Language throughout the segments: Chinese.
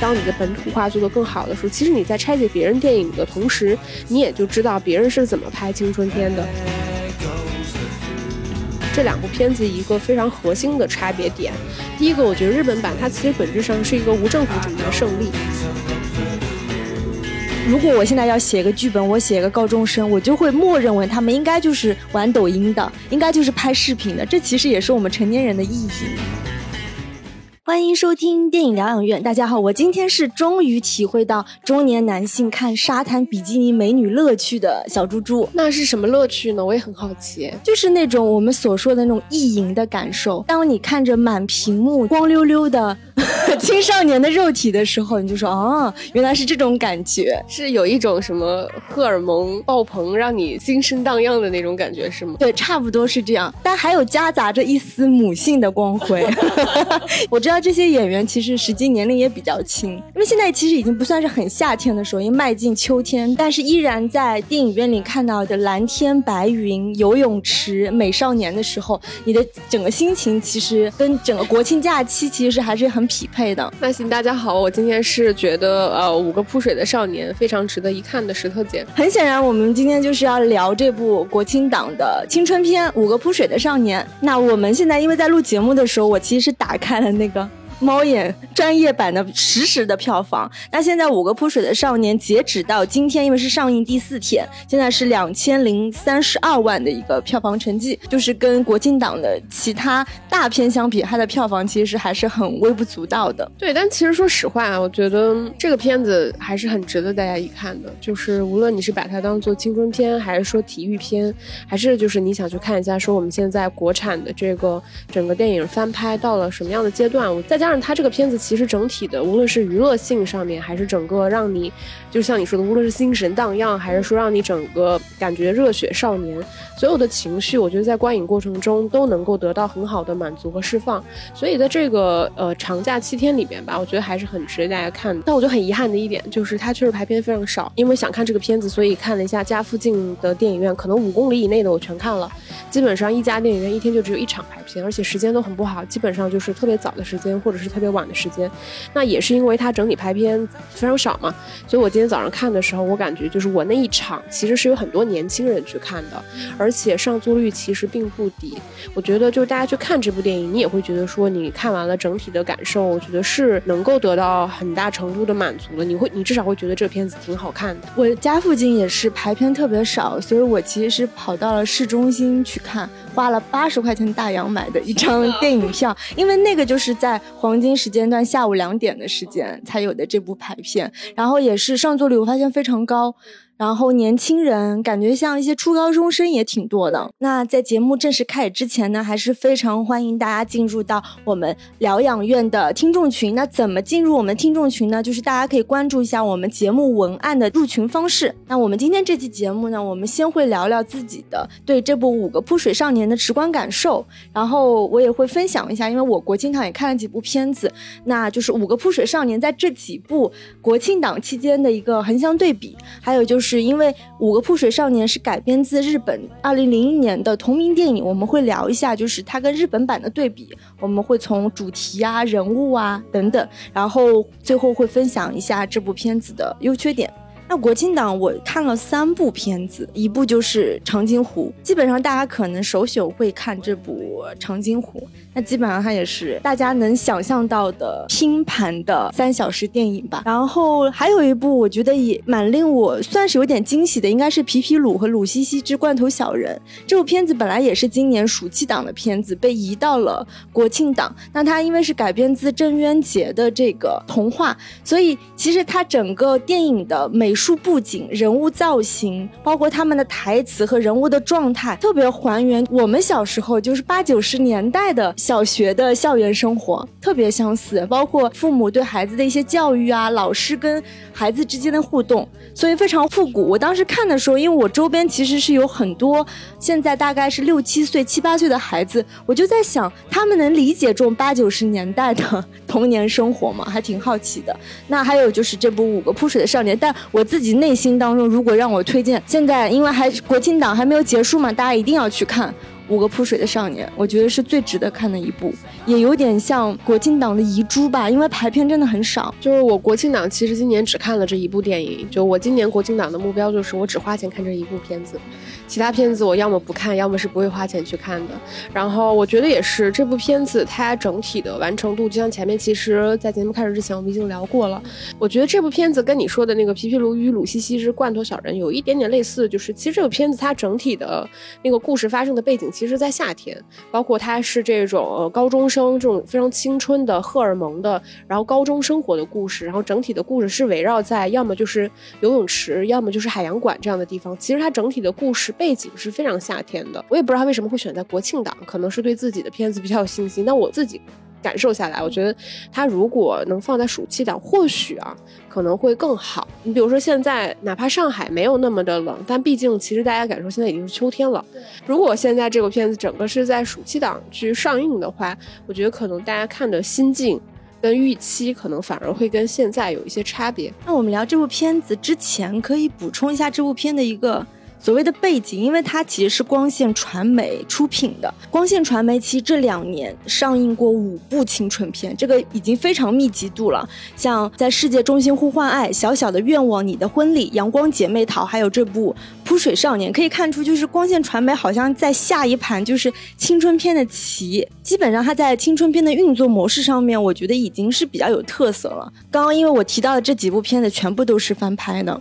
当你的本土化做得更好的时候，其实你在拆解别人电影的同时，你也就知道别人是怎么拍青春片的。这两部片子一个非常核心的差别点，第一个，我觉得日本版它其实本质上是一个无政府主义的胜利。如果我现在要写个剧本，我写个高中生，我就会默认为他们应该就是玩抖音的，应该就是拍视频的，这其实也是我们成年人的意义。欢迎收听电影疗养院，大家好，我今天是终于体会到中年男性看沙滩比基尼美女乐趣的小猪猪。那是什么乐趣呢？我也很好奇。就是那种我们所说的那种意淫的感受。当你看着满屏幕光溜溜的 青少年的肉体的时候，你就说哦，原来是这种感觉，是有一种什么荷尔蒙爆棚，让你心生荡漾的那种感觉，是吗？对，差不多是这样，但还有夹杂着一丝母性的光辉。我知道。这些演员其实实际年龄也比较轻，因为现在其实已经不算是很夏天的时候，因为迈进秋天，但是依然在电影院里看到的蓝天白云、游泳池、美少年的时候，你的整个心情其实跟整个国庆假期其实还是很匹配的。那行，大家好，我今天是觉得呃，五个扑水的少年非常值得一看的石头姐。很显然，我们今天就是要聊这部国庆档的青春片《五个扑水的少年》。那我们现在因为在录节目的时候，我其实是打开了那个。猫眼专业版的实时的票房，那现在五个扑水的少年截止到今天，因为是上映第四天，现在是两千零三十二万的一个票房成绩，就是跟国庆档的其他大片相比，它的票房其实还是很微不足道的。对，但其实说实话啊，我觉得这个片子还是很值得大家一看的，就是无论你是把它当做青春片，还是说体育片，还是就是你想去看一下，说我们现在国产的这个整个电影翻拍到了什么样的阶段，我再加。但是它这个片子其实整体的，无论是娱乐性上面，还是整个让你，就像你说的，无论是心神荡漾，还是说让你整个感觉热血少年，所有的情绪，我觉得在观影过程中都能够得到很好的满足和释放。所以在这个呃长假七天里边吧，我觉得还是很值得大家看的。但我觉得很遗憾的一点就是，它确实排片非常少。因为想看这个片子，所以看了一下家附近的电影院，可能五公里以内的我全看了。基本上一家电影院一天就只有一场排片，而且时间都很不好，基本上就是特别早的时间，或者是特别晚的时间。那也是因为它整体排片非常少嘛，所以我今天早上看的时候，我感觉就是我那一场其实是有很多年轻人去看的，而且上座率其实并不低。我觉得就是大家去看这部电影，你也会觉得说你看完了整体的感受，我觉得是能够得到很大程度的满足的。你会，你至少会觉得这片子挺好看的。我家附近也是排片特别少，所以我其实是跑到了市中心去。看，花了八十块钱大洋买的一张电影票，因为那个就是在黄金时间段下午两点的时间才有的这部排片，然后也是上座率我发现非常高。然后年轻人感觉像一些初高中生也挺多的。那在节目正式开始之前呢，还是非常欢迎大家进入到我们疗养院的听众群。那怎么进入我们听众群呢？就是大家可以关注一下我们节目文案的入群方式。那我们今天这期节目呢，我们先会聊聊自己的对这部《五个扑水少年》的直观感受，然后我也会分享一下，因为我国庆档也看了几部片子，那就是《五个扑水少年》在这几部国庆档期间的一个横向对比，还有就是。是因为《五个扑水少年》是改编自日本二零零一年的同名电影，我们会聊一下，就是它跟日本版的对比，我们会从主题啊、人物啊等等，然后最后会分享一下这部片子的优缺点。那国庆档我看了三部片子，一部就是《长津湖》，基本上大家可能首选会看这部《长津湖》。那基本上它也是大家能想象到的拼盘的三小时电影吧。然后还有一部我觉得也蛮令我算是有点惊喜的，应该是《皮皮鲁和鲁西西之罐头小人》这部片子本来也是今年暑期档的片子，被移到了国庆档。那它因为是改编自郑渊洁的这个童话，所以其实它整个电影的美术布景、人物造型，包括他们的台词和人物的状态，特别还原我们小时候就是八九十年代的。小学的校园生活特别相似，包括父母对孩子的一些教育啊，老师跟孩子之间的互动，所以非常复古。我当时看的时候，因为我周边其实是有很多现在大概是六七岁、七八岁的孩子，我就在想，他们能理解这种八九十年代的 童年生活吗？还挺好奇的。那还有就是这部《五个扑水的少年》，但我自己内心当中，如果让我推荐，现在因为还国庆档还没有结束嘛，大家一定要去看。五个扑水的少年》，我觉得是最值得看的一部，也有点像国庆档的遗珠吧，因为排片真的很少。就是我国庆档其实今年只看了这一部电影，就我今年国庆档的目标就是我只花钱看这一部片子。其他片子我要么不看，要么是不会花钱去看的。然后我觉得也是，这部片子它整体的完成度，就像前面其实，在节目开始之前我们已经聊过了。我觉得这部片子跟你说的那个《皮皮鲁与鲁西西之罐头小人》有一点点类似，就是其实这个片子它整体的那个故事发生的背景，其实在夏天，包括它是这种高中生这种非常青春的荷尔蒙的，然后高中生活的故事，然后整体的故事是围绕在要么就是游泳池，要么就是海洋馆这样的地方。其实它整体的故事。背景是非常夏天的，我也不知道他为什么会选在国庆档，可能是对自己的片子比较有信心。但我自己感受下来，我觉得他如果能放在暑期档，或许啊可能会更好。你比如说现在，哪怕上海没有那么的冷，但毕竟其实大家感受现在已经是秋天了。如果现在这个片子整个是在暑期档去上映的话，我觉得可能大家看的心境跟预期可能反而会跟现在有一些差别。那我们聊这部片子之前，可以补充一下这部片的一个。所谓的背景，因为它其实是光线传媒出品的。光线传媒其实这两年上映过五部青春片，这个已经非常密集度了。像在世界中心呼唤爱、小小的愿望、你的婚礼、阳光姐妹淘，还有这部扑水少年，可以看出就是光线传媒好像在下一盘就是青春片的棋。基本上它在青春片的运作模式上面，我觉得已经是比较有特色了。刚刚因为我提到的这几部片子全部都是翻拍的。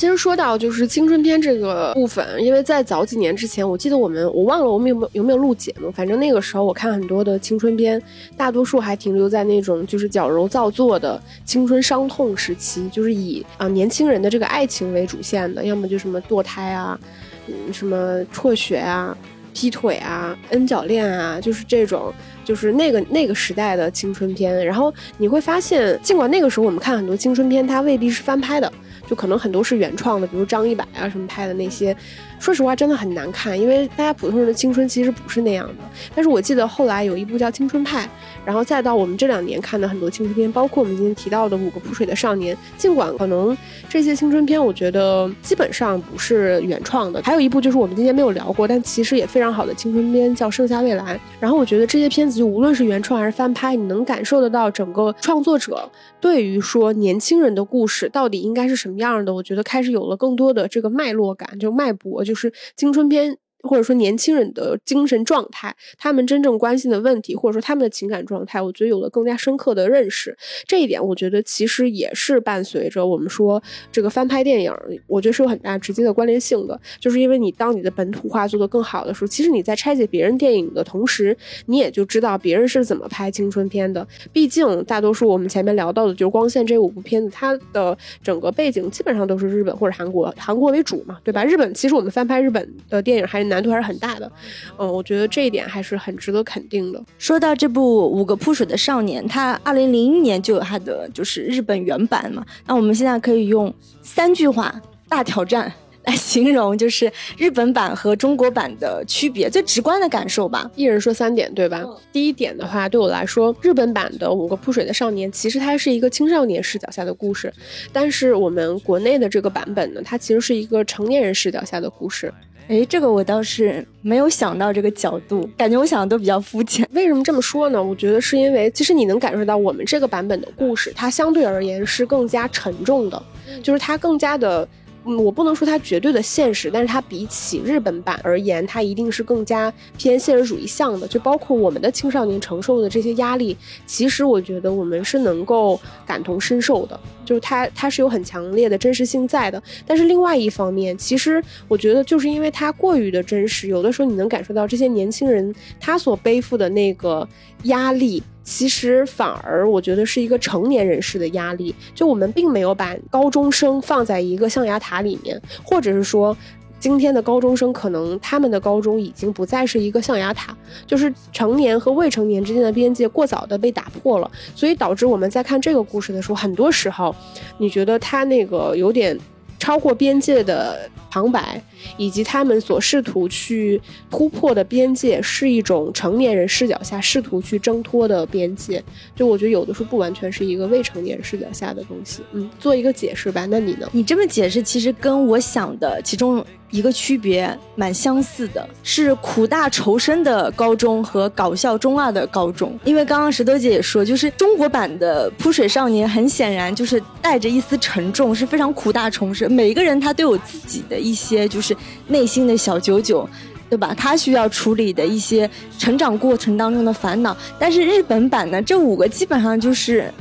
其实说到就是青春片这个部分，因为在早几年之前，我记得我们我忘了我们有没有有没有录节目，反正那个时候我看很多的青春片，大多数还停留在那种就是矫揉造作的青春伤痛时期，就是以啊年轻人的这个爱情为主线的，要么就什么堕胎啊，嗯什么辍学啊、劈腿啊、N 角恋啊，就是这种就是那个那个时代的青春片。然后你会发现，尽管那个时候我们看很多青春片，它未必是翻拍的。就可能很多是原创的，比如张一白啊什么拍的那些。说实话，真的很难看，因为大家普通人的青春其实不是那样的。但是我记得后来有一部叫《青春派》，然后再到我们这两年看的很多青春片，包括我们今天提到的《五个扑水的少年》，尽管可能这些青春片我觉得基本上不是原创的，还有一部就是我们今天没有聊过，但其实也非常好的青春片叫《盛夏未来》。然后我觉得这些片子就无论是原创还是翻拍，你能感受得到整个创作者对于说年轻人的故事到底应该是什么样的，我觉得开始有了更多的这个脉络感，就脉搏。就是青春片。或者说年轻人的精神状态，他们真正关心的问题，或者说他们的情感状态，我觉得有了更加深刻的认识。这一点，我觉得其实也是伴随着我们说这个翻拍电影，我觉得是有很大直接的关联性的。就是因为你当你的本土化做得更好的时候，其实你在拆解别人电影的同时，你也就知道别人是怎么拍青春片的。毕竟大多数我们前面聊到的，就是《光线》这五部片子，它的整个背景基本上都是日本或者韩国，韩国为主嘛，对吧？日本其实我们翻拍日本的电影还。难度还是很大的，嗯，我觉得这一点还是很值得肯定的。说到这部《五个扑水的少年》，它二零零一年就有它的就是日本原版嘛，那我们现在可以用三句话大挑战来形容，就是日本版和中国版的区别，最直观的感受吧。一人说三点，对吧？第一点的话，对我来说，日本版的《五个扑水的少年》其实它是一个青少年视角下的故事，但是我们国内的这个版本呢，它其实是一个成年人视角下的故事。哎，这个我倒是没有想到这个角度，感觉我想的都比较肤浅。为什么这么说呢？我觉得是因为，其实你能感受到我们这个版本的故事，它相对而言是更加沉重的，就是它更加的。嗯，我不能说它绝对的现实，但是它比起日本版而言，它一定是更加偏现实主义向的。就包括我们的青少年承受的这些压力，其实我觉得我们是能够感同身受的，就是它它是有很强烈的真实性在的。但是另外一方面，其实我觉得就是因为它过于的真实，有的时候你能感受到这些年轻人他所背负的那个压力。其实反而我觉得是一个成年人士的压力，就我们并没有把高中生放在一个象牙塔里面，或者是说，今天的高中生可能他们的高中已经不再是一个象牙塔，就是成年和未成年之间的边界过早的被打破了，所以导致我们在看这个故事的时候，很多时候你觉得他那个有点。超过边界的旁白，以及他们所试图去突破的边界，是一种成年人视角下试图去挣脱的边界。就我觉得有的时候不完全是一个未成年人视角下的东西。嗯，做一个解释吧。那你呢？你这么解释，其实跟我想的其中一个区别蛮相似的，是苦大仇深的高中和搞笑中二的高中。因为刚刚石头姐也说，就是中国版的《扑水少年》，很显然就是带着一丝沉重，是非常苦大仇深。每个人他都有自己的一些就是内心的小九九，对吧？他需要处理的一些成长过程当中的烦恼。但是日本版呢，这五个基本上就是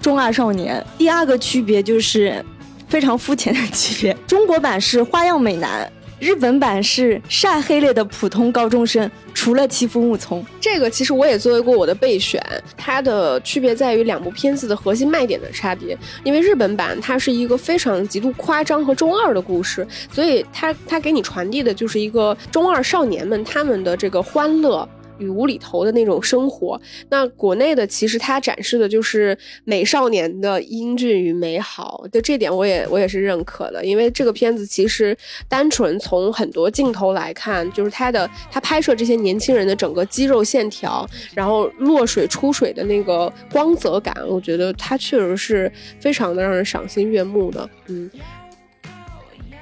中二少年。第二个区别就是。非常肤浅的区别，中国版是花样美男，日本版是晒黑了的普通高中生，除了欺负木聪。这个其实我也作为过我的备选，它的区别在于两部片子的核心卖点的差别。因为日本版它是一个非常极度夸张和中二的故事，所以它它给你传递的就是一个中二少年们他们的这个欢乐。与无厘头的那种生活，那国内的其实它展示的就是美少年的英俊与美好，就这点我也我也是认可的。因为这个片子其实单纯从很多镜头来看，就是它的它拍摄这些年轻人的整个肌肉线条，然后落水出水的那个光泽感，我觉得它确实是非常的让人赏心悦目的。嗯。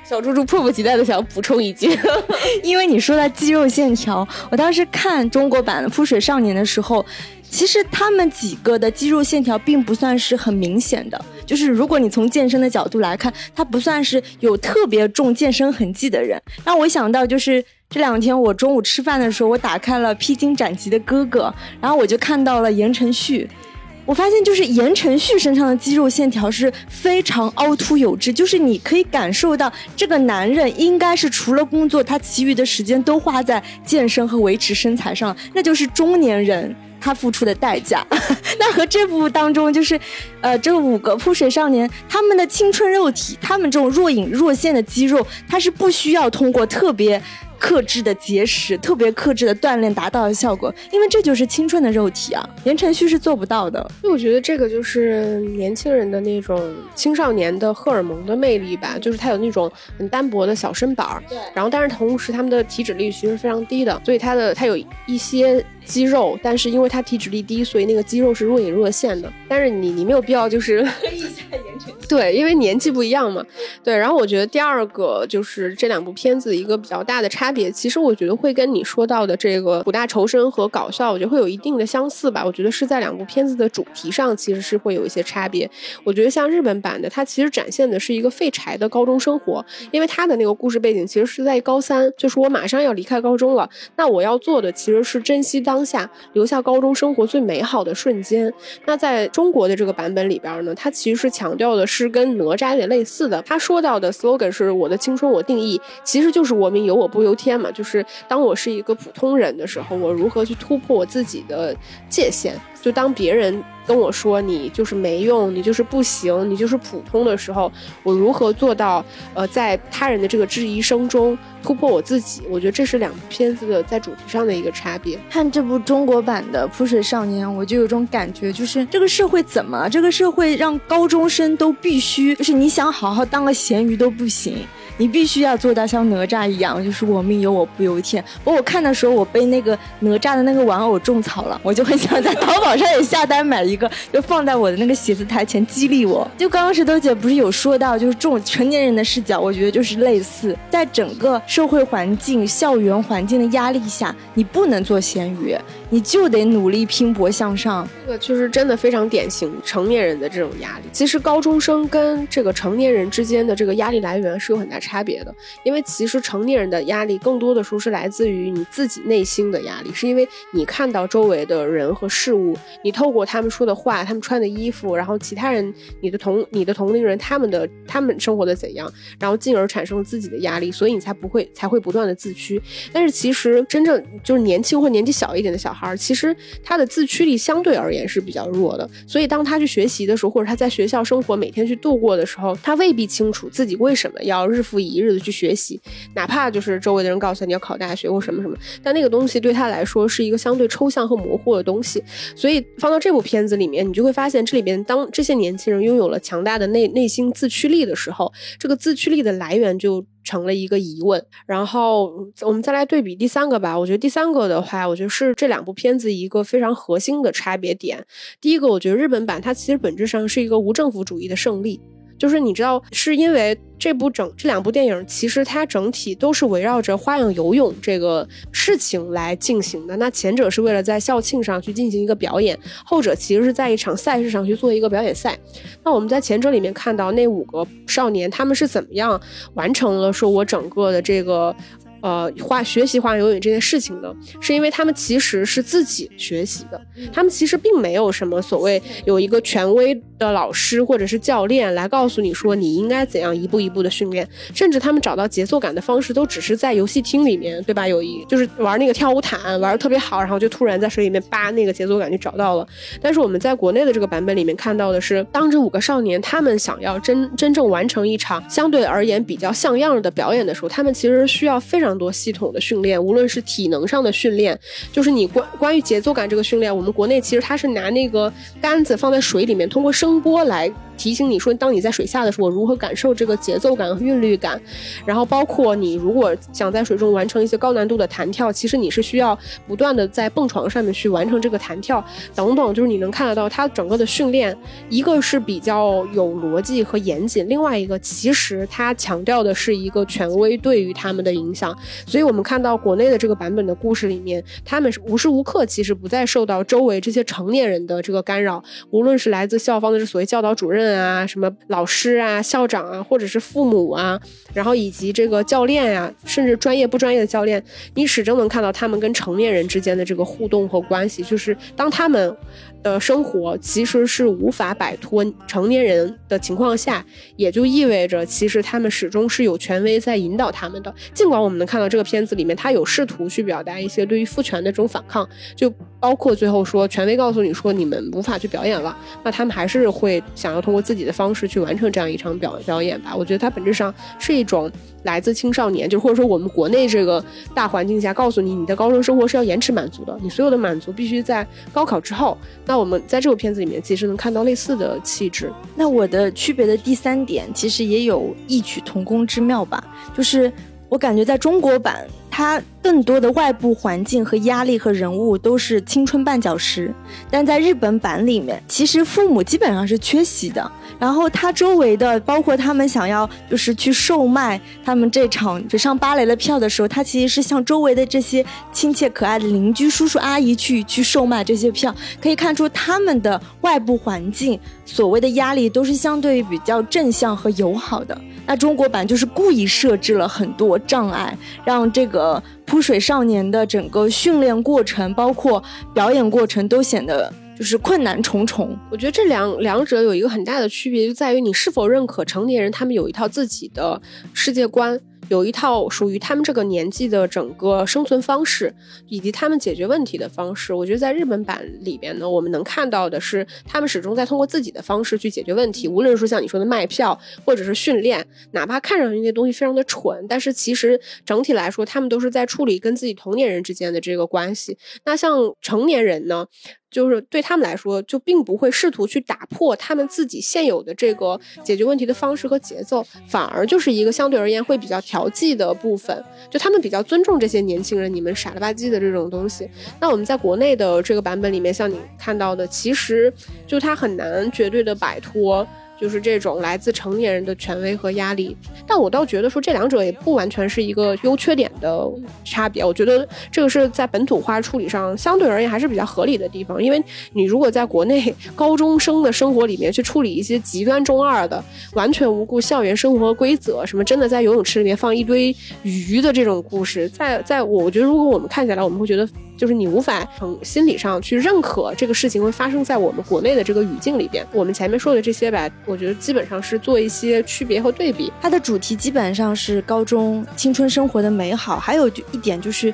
小猪猪迫不及待的想要补充一句，因为你说到肌肉线条，我当时看中国版的《扑水少年》的时候，其实他们几个的肌肉线条并不算是很明显的，就是如果你从健身的角度来看，他不算是有特别重健身痕迹的人。让我想到就是这两天我中午吃饭的时候，我打开了《披荆斩棘的哥哥》，然后我就看到了言承旭。我发现，就是言承旭身上的肌肉线条是非常凹凸有致，就是你可以感受到这个男人应该是除了工作，他其余的时间都花在健身和维持身材上，那就是中年人他付出的代价。那和这部当中就是，呃，这五个泼水少年他们的青春肉体，他们这种若隐若现的肌肉，他是不需要通过特别。克制的节食，特别克制的锻炼达到的效果，因为这就是青春的肉体啊！言承旭是做不到的。所以我觉得这个就是年轻人的那种青少年的荷尔蒙的魅力吧，就是他有那种很单薄的小身板儿，对，然后但是同时他们的体脂率其实非常低的，所以他的他有一些。肌肉，但是因为他体脂率低，所以那个肌肉是若隐若现的。但是你你没有必要就是黑一下对，因为年纪不一样嘛。对，然后我觉得第二个就是这两部片子一个比较大的差别，其实我觉得会跟你说到的这个苦大仇深和搞笑，我觉得会有一定的相似吧。我觉得是在两部片子的主题上其实是会有一些差别。我觉得像日本版的，它其实展现的是一个废柴的高中生活，因为它的那个故事背景其实是在高三，就是我马上要离开高中了，那我要做的其实是珍惜当。当下留下高中生活最美好的瞬间。那在中国的这个版本里边呢，它其实强调的是跟哪吒有点类似的。他说到的 slogan 是我的青春我定义，其实就是我命由我不由天嘛。就是当我是一个普通人的时候，我如何去突破我自己的界限？就当别人。跟我说你就是没用，你就是不行，你就是普通的时候，我如何做到？呃，在他人的这个质疑声中突破我自己？我觉得这是两部片子的在主题上的一个差别。看这部中国版的《扑水少年》，我就有种感觉，就是这个社会怎么？这个社会让高中生都必须，就是你想好好当个咸鱼都不行。你必须要做到像哪吒一样，就是我命由我不由天。不过我看的时候，我被那个哪吒的那个玩偶种草了，我就很想在淘宝上也下单买一个，就放在我的那个写字台前激励我。就刚刚石头姐不是有说到，就是这种成年人的视角，我觉得就是类似，在整个社会环境、校园环境的压力下，你不能做咸鱼。你就得努力拼搏向上，这个就是真的非常典型成年人的这种压力。其实高中生跟这个成年人之间的这个压力来源是有很大差别的，因为其实成年人的压力更多的时候是来自于你自己内心的压力，是因为你看到周围的人和事物，你透过他们说的话、他们穿的衣服，然后其他人你的同你的同龄人他们的他们生活的怎样，然后进而产生自己的压力，所以你才不会才会不断的自驱。但是其实真正就是年轻或年纪小一点的小。孩其实他的自驱力相对而言是比较弱的，所以当他去学习的时候，或者他在学校生活每天去度过的时候，他未必清楚自己为什么要日复一日的去学习，哪怕就是周围的人告诉他你要考大学或什么什么，但那个东西对他来说是一个相对抽象和模糊的东西。所以放到这部片子里面，你就会发现这里边当这些年轻人拥有了强大的内内心自驱力的时候，这个自驱力的来源就。成了一个疑问，然后我们再来对比第三个吧。我觉得第三个的话，我觉得是这两部片子一个非常核心的差别点。第一个，我觉得日本版它其实本质上是一个无政府主义的胜利。就是你知道，是因为这部整这两部电影，其实它整体都是围绕着花样游泳这个事情来进行的。那前者是为了在校庆上去进行一个表演，后者其实是在一场赛事上去做一个表演赛。那我们在前者里面看到那五个少年，他们是怎么样完成了说我整个的这个。呃，画学习花样游泳这件事情呢，是因为他们其实是自己学习的，他们其实并没有什么所谓有一个权威的老师或者是教练来告诉你说你应该怎样一步一步的训练，甚至他们找到节奏感的方式都只是在游戏厅里面，对吧？有一就是玩那个跳舞毯玩的特别好，然后就突然在水里面扒那个节奏感就找到了。但是我们在国内的这个版本里面看到的是，当这五个少年他们想要真真正完成一场相对而言比较像样的表演的时候，他们其实需要非常。多系统的训练，无论是体能上的训练，就是你关关于节奏感这个训练，我们国内其实它是拿那个杆子放在水里面，通过声波来。提醒你说，当你在水下的时候，我如何感受这个节奏感和韵律感？然后包括你如果想在水中完成一些高难度的弹跳，其实你是需要不断的在蹦床上面去完成这个弹跳等等。就是你能看得到它整个的训练，一个是比较有逻辑和严谨，另外一个其实它强调的是一个权威对于他们的影响。所以我们看到国内的这个版本的故事里面，他们是无时无刻其实不再受到周围这些成年人的这个干扰，无论是来自校方的这所谓教导主任。啊，什么老师啊、校长啊，或者是父母啊，然后以及这个教练呀，甚至专业不专业的教练，你始终能看到他们跟成年人之间的这个互动和关系，就是当他们。的生活其实是无法摆脱成年人的情况下，也就意味着其实他们始终是有权威在引导他们的。尽管我们能看到这个片子里面，他有试图去表达一些对于父权的这种反抗，就包括最后说权威告诉你说你们无法去表演了，那他们还是会想要通过自己的方式去完成这样一场表表演吧。我觉得它本质上是一种。来自青少年，就或者说我们国内这个大环境下，告诉你你的高中生活是要延迟满足的，你所有的满足必须在高考之后。那我们在这部片子里面其实能看到类似的气质。那我的区别的第三点其实也有异曲同工之妙吧，就是我感觉在中国版。他更多的外部环境和压力和人物都是青春绊脚石，但在日本版里面，其实父母基本上是缺席的。然后他周围的，包括他们想要就是去售卖他们这场水上芭蕾的票的时候，他其实是向周围的这些亲切可爱的邻居叔叔阿姨去去售卖这些票。可以看出他们的外部环境所谓的压力都是相对于比较正向和友好的。那中国版就是故意设置了很多障碍，让这个。呃，扑水少年的整个训练过程，包括表演过程，都显得就是困难重重。我觉得这两两者有一个很大的区别，就在于你是否认可成年人他们有一套自己的世界观。有一套属于他们这个年纪的整个生存方式，以及他们解决问题的方式。我觉得在日本版里边呢，我们能看到的是，他们始终在通过自己的方式去解决问题。无论是说像你说的卖票，或者是训练，哪怕看上去那些东西非常的蠢，但是其实整体来说，他们都是在处理跟自己同年人之间的这个关系。那像成年人呢？就是对他们来说，就并不会试图去打破他们自己现有的这个解决问题的方式和节奏，反而就是一个相对而言会比较调调剂的部分。就他们比较尊重这些年轻人，你们傻了吧唧的这种东西。那我们在国内的这个版本里面，像你看到的，其实就他很难绝对的摆脱。就是这种来自成年人的权威和压力，但我倒觉得说这两者也不完全是一个优缺点的差别。我觉得这个是在本土化处理上相对而言还是比较合理的地方。因为你如果在国内 高中生的生活里面去处理一些极端中二的、完全无故校园生活规则，什么真的在游泳池里面放一堆鱼的这种故事，在在我觉得如果我们看起来，我们会觉得。就是你无法从心理上去认可这个事情会发生在我们国内的这个语境里边。我们前面说的这些吧，我觉得基本上是做一些区别和对比。它的主题基本上是高中青春生活的美好，还有一点就是。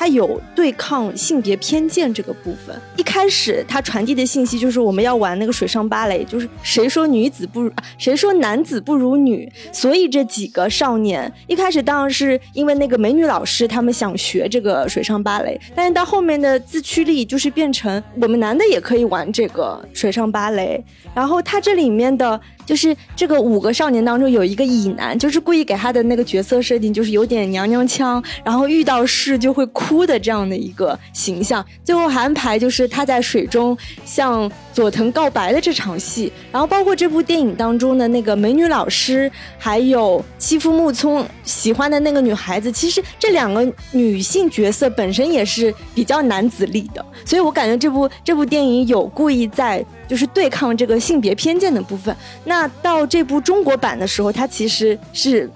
它有对抗性别偏见这个部分。一开始，它传递的信息就是我们要玩那个水上芭蕾，就是谁说女子不如，谁说男子不如女。所以这几个少年一开始当然是因为那个美女老师，他们想学这个水上芭蕾。但是到后面的自驱力就是变成我们男的也可以玩这个水上芭蕾。然后它这里面的。就是这个五个少年当中有一个乙男，就是故意给他的那个角色设定就是有点娘娘腔，然后遇到事就会哭的这样的一个形象。最后还安排就是他在水中向佐藤告白的这场戏，然后包括这部电影当中的那个美女老师，还有欺负木聪喜欢的那个女孩子，其实这两个女性角色本身也是比较男子力的，所以我感觉这部这部电影有故意在就是对抗这个性别偏见的部分。那到这部中国版的时候，它其实是。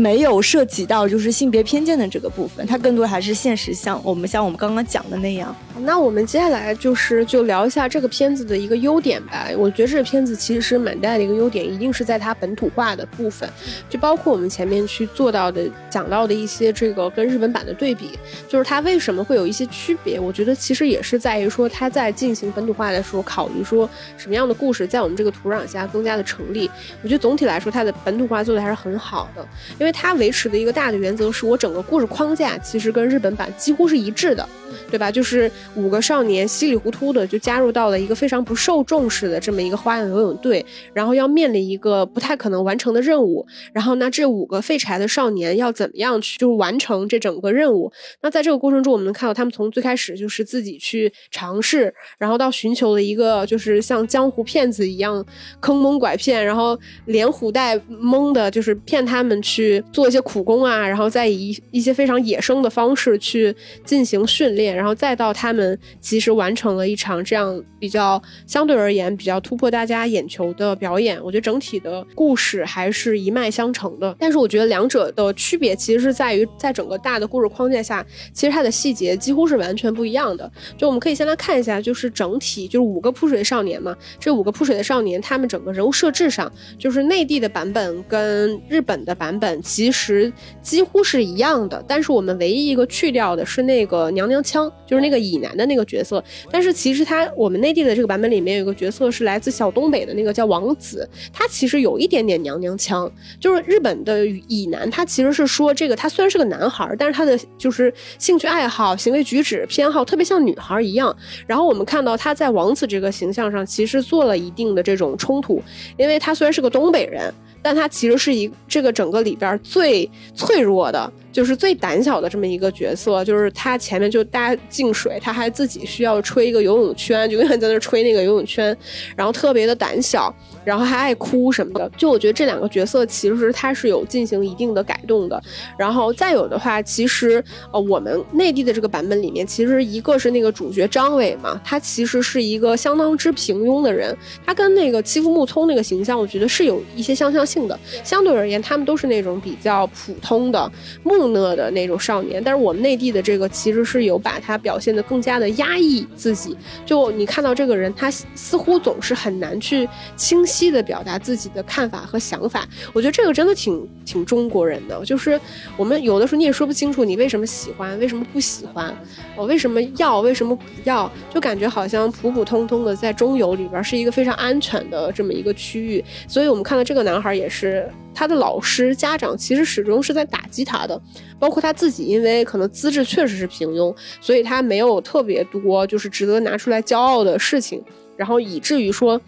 没有涉及到就是性别偏见的这个部分，它更多还是现实，像我们像我们刚刚讲的那样。那我们接下来就是就聊一下这个片子的一个优点吧。我觉得这个片子其实蛮大的一个优点，一定是在它本土化的部分，就包括我们前面去做到的讲到的一些这个跟日本版的对比，就是它为什么会有一些区别。我觉得其实也是在于说它在进行本土化的时候，考虑说什么样的故事在我们这个土壤下更加的成立。我觉得总体来说它的本土化做的还是很好的，因为。因为它维持的一个大的原则是我整个故事框架其实跟日本版几乎是一致的。对吧？就是五个少年稀里糊涂的就加入到了一个非常不受重视的这么一个花样游泳队，然后要面临一个不太可能完成的任务。然后呢，这五个废柴的少年要怎么样去就是完成这整个任务？那在这个过程中，我们能看到他们从最开始就是自己去尝试，然后到寻求了一个就是像江湖骗子一样坑蒙拐骗，然后连唬带蒙的，就是骗他们去做一些苦工啊，然后再以一些非常野生的方式去进行训练。然后再到他们们其实完成了一场这样比较相对而言比较突破大家眼球的表演，我觉得整体的故事还是一脉相承的。但是我觉得两者的区别其实是在于，在整个大的故事框架下，其实它的细节几乎是完全不一样的。就我们可以先来看一下，就是整体就是五个扑水少年嘛，这五个扑水的少年，他们整个人物设置上，就是内地的版本跟日本的版本其实几乎是一样的。但是我们唯一一个去掉的是那个娘娘腔。就是那个乙男男的那个角色，但是其实他我们内地的这个版本里面有一个角色是来自小东北的那个叫王子，他其实有一点点娘娘腔。就是日本的乙男，他其实是说这个他虽然是个男孩，但是他的就是兴趣爱好、行为举止偏好特别像女孩一样。然后我们看到他在王子这个形象上其实做了一定的这种冲突，因为他虽然是个东北人。但他其实是一这个整个里边最脆弱的，就是最胆小的这么一个角色。就是他前面就大家进水，他还自己需要吹一个游泳圈，就 永远在那吹那个游泳圈，然后特别的胆小，然后还爱哭什么的。就我觉得这两个角色其实他是有进行一定的改动的。然后再有的话，其实呃我们内地的这个版本里面，其实一个是那个主角张伟嘛，他其实是一个相当之平庸的人，他跟那个欺负木聪那个形象，我觉得是有一些相像。性的相对而言，他们都是那种比较普通的木讷的那种少年，但是我们内地的这个其实是有把他表现的更加的压抑自己。就你看到这个人，他似乎总是很难去清晰的表达自己的看法和想法。我觉得这个真的挺挺中国人的，就是我们有的时候你也说不清楚你为什么喜欢，为什么不喜欢，我为什么要，为什么不要，就感觉好像普普通通的在中游里边是一个非常安全的这么一个区域。所以我们看到这个男孩。也是他的老师、家长，其实始终是在打击他的，包括他自己，因为可能资质确实是平庸，所以他没有特别多就是值得拿出来骄傲的事情，然后以至于说。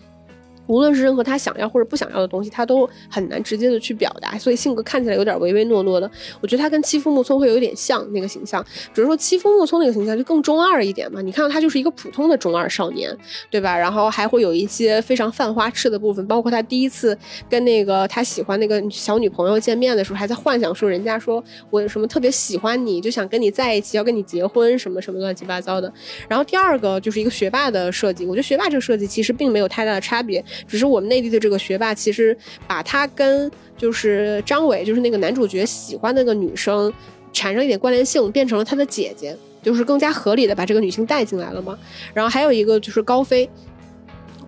无论是任何他想要或者不想要的东西，他都很难直接的去表达，所以性格看起来有点唯唯诺诺的。我觉得他跟欺负木聪会有点像那个形象，只是说欺负木聪那个形象就更中二一点嘛。你看到他就是一个普通的中二少年，对吧？然后还会有一些非常犯花痴的部分，包括他第一次跟那个他喜欢那个小女朋友见面的时候，还在幻想说人家说我有什么特别喜欢你，就想跟你在一起，要跟你结婚什么什么乱七八糟的。然后第二个就是一个学霸的设计，我觉得学霸这个设计其实并没有太大的差别。只是我们内地的这个学霸，其实把他跟就是张伟，就是那个男主角喜欢那个女生，产生一点关联性，变成了他的姐姐，就是更加合理的把这个女性带进来了嘛。然后还有一个就是高飞。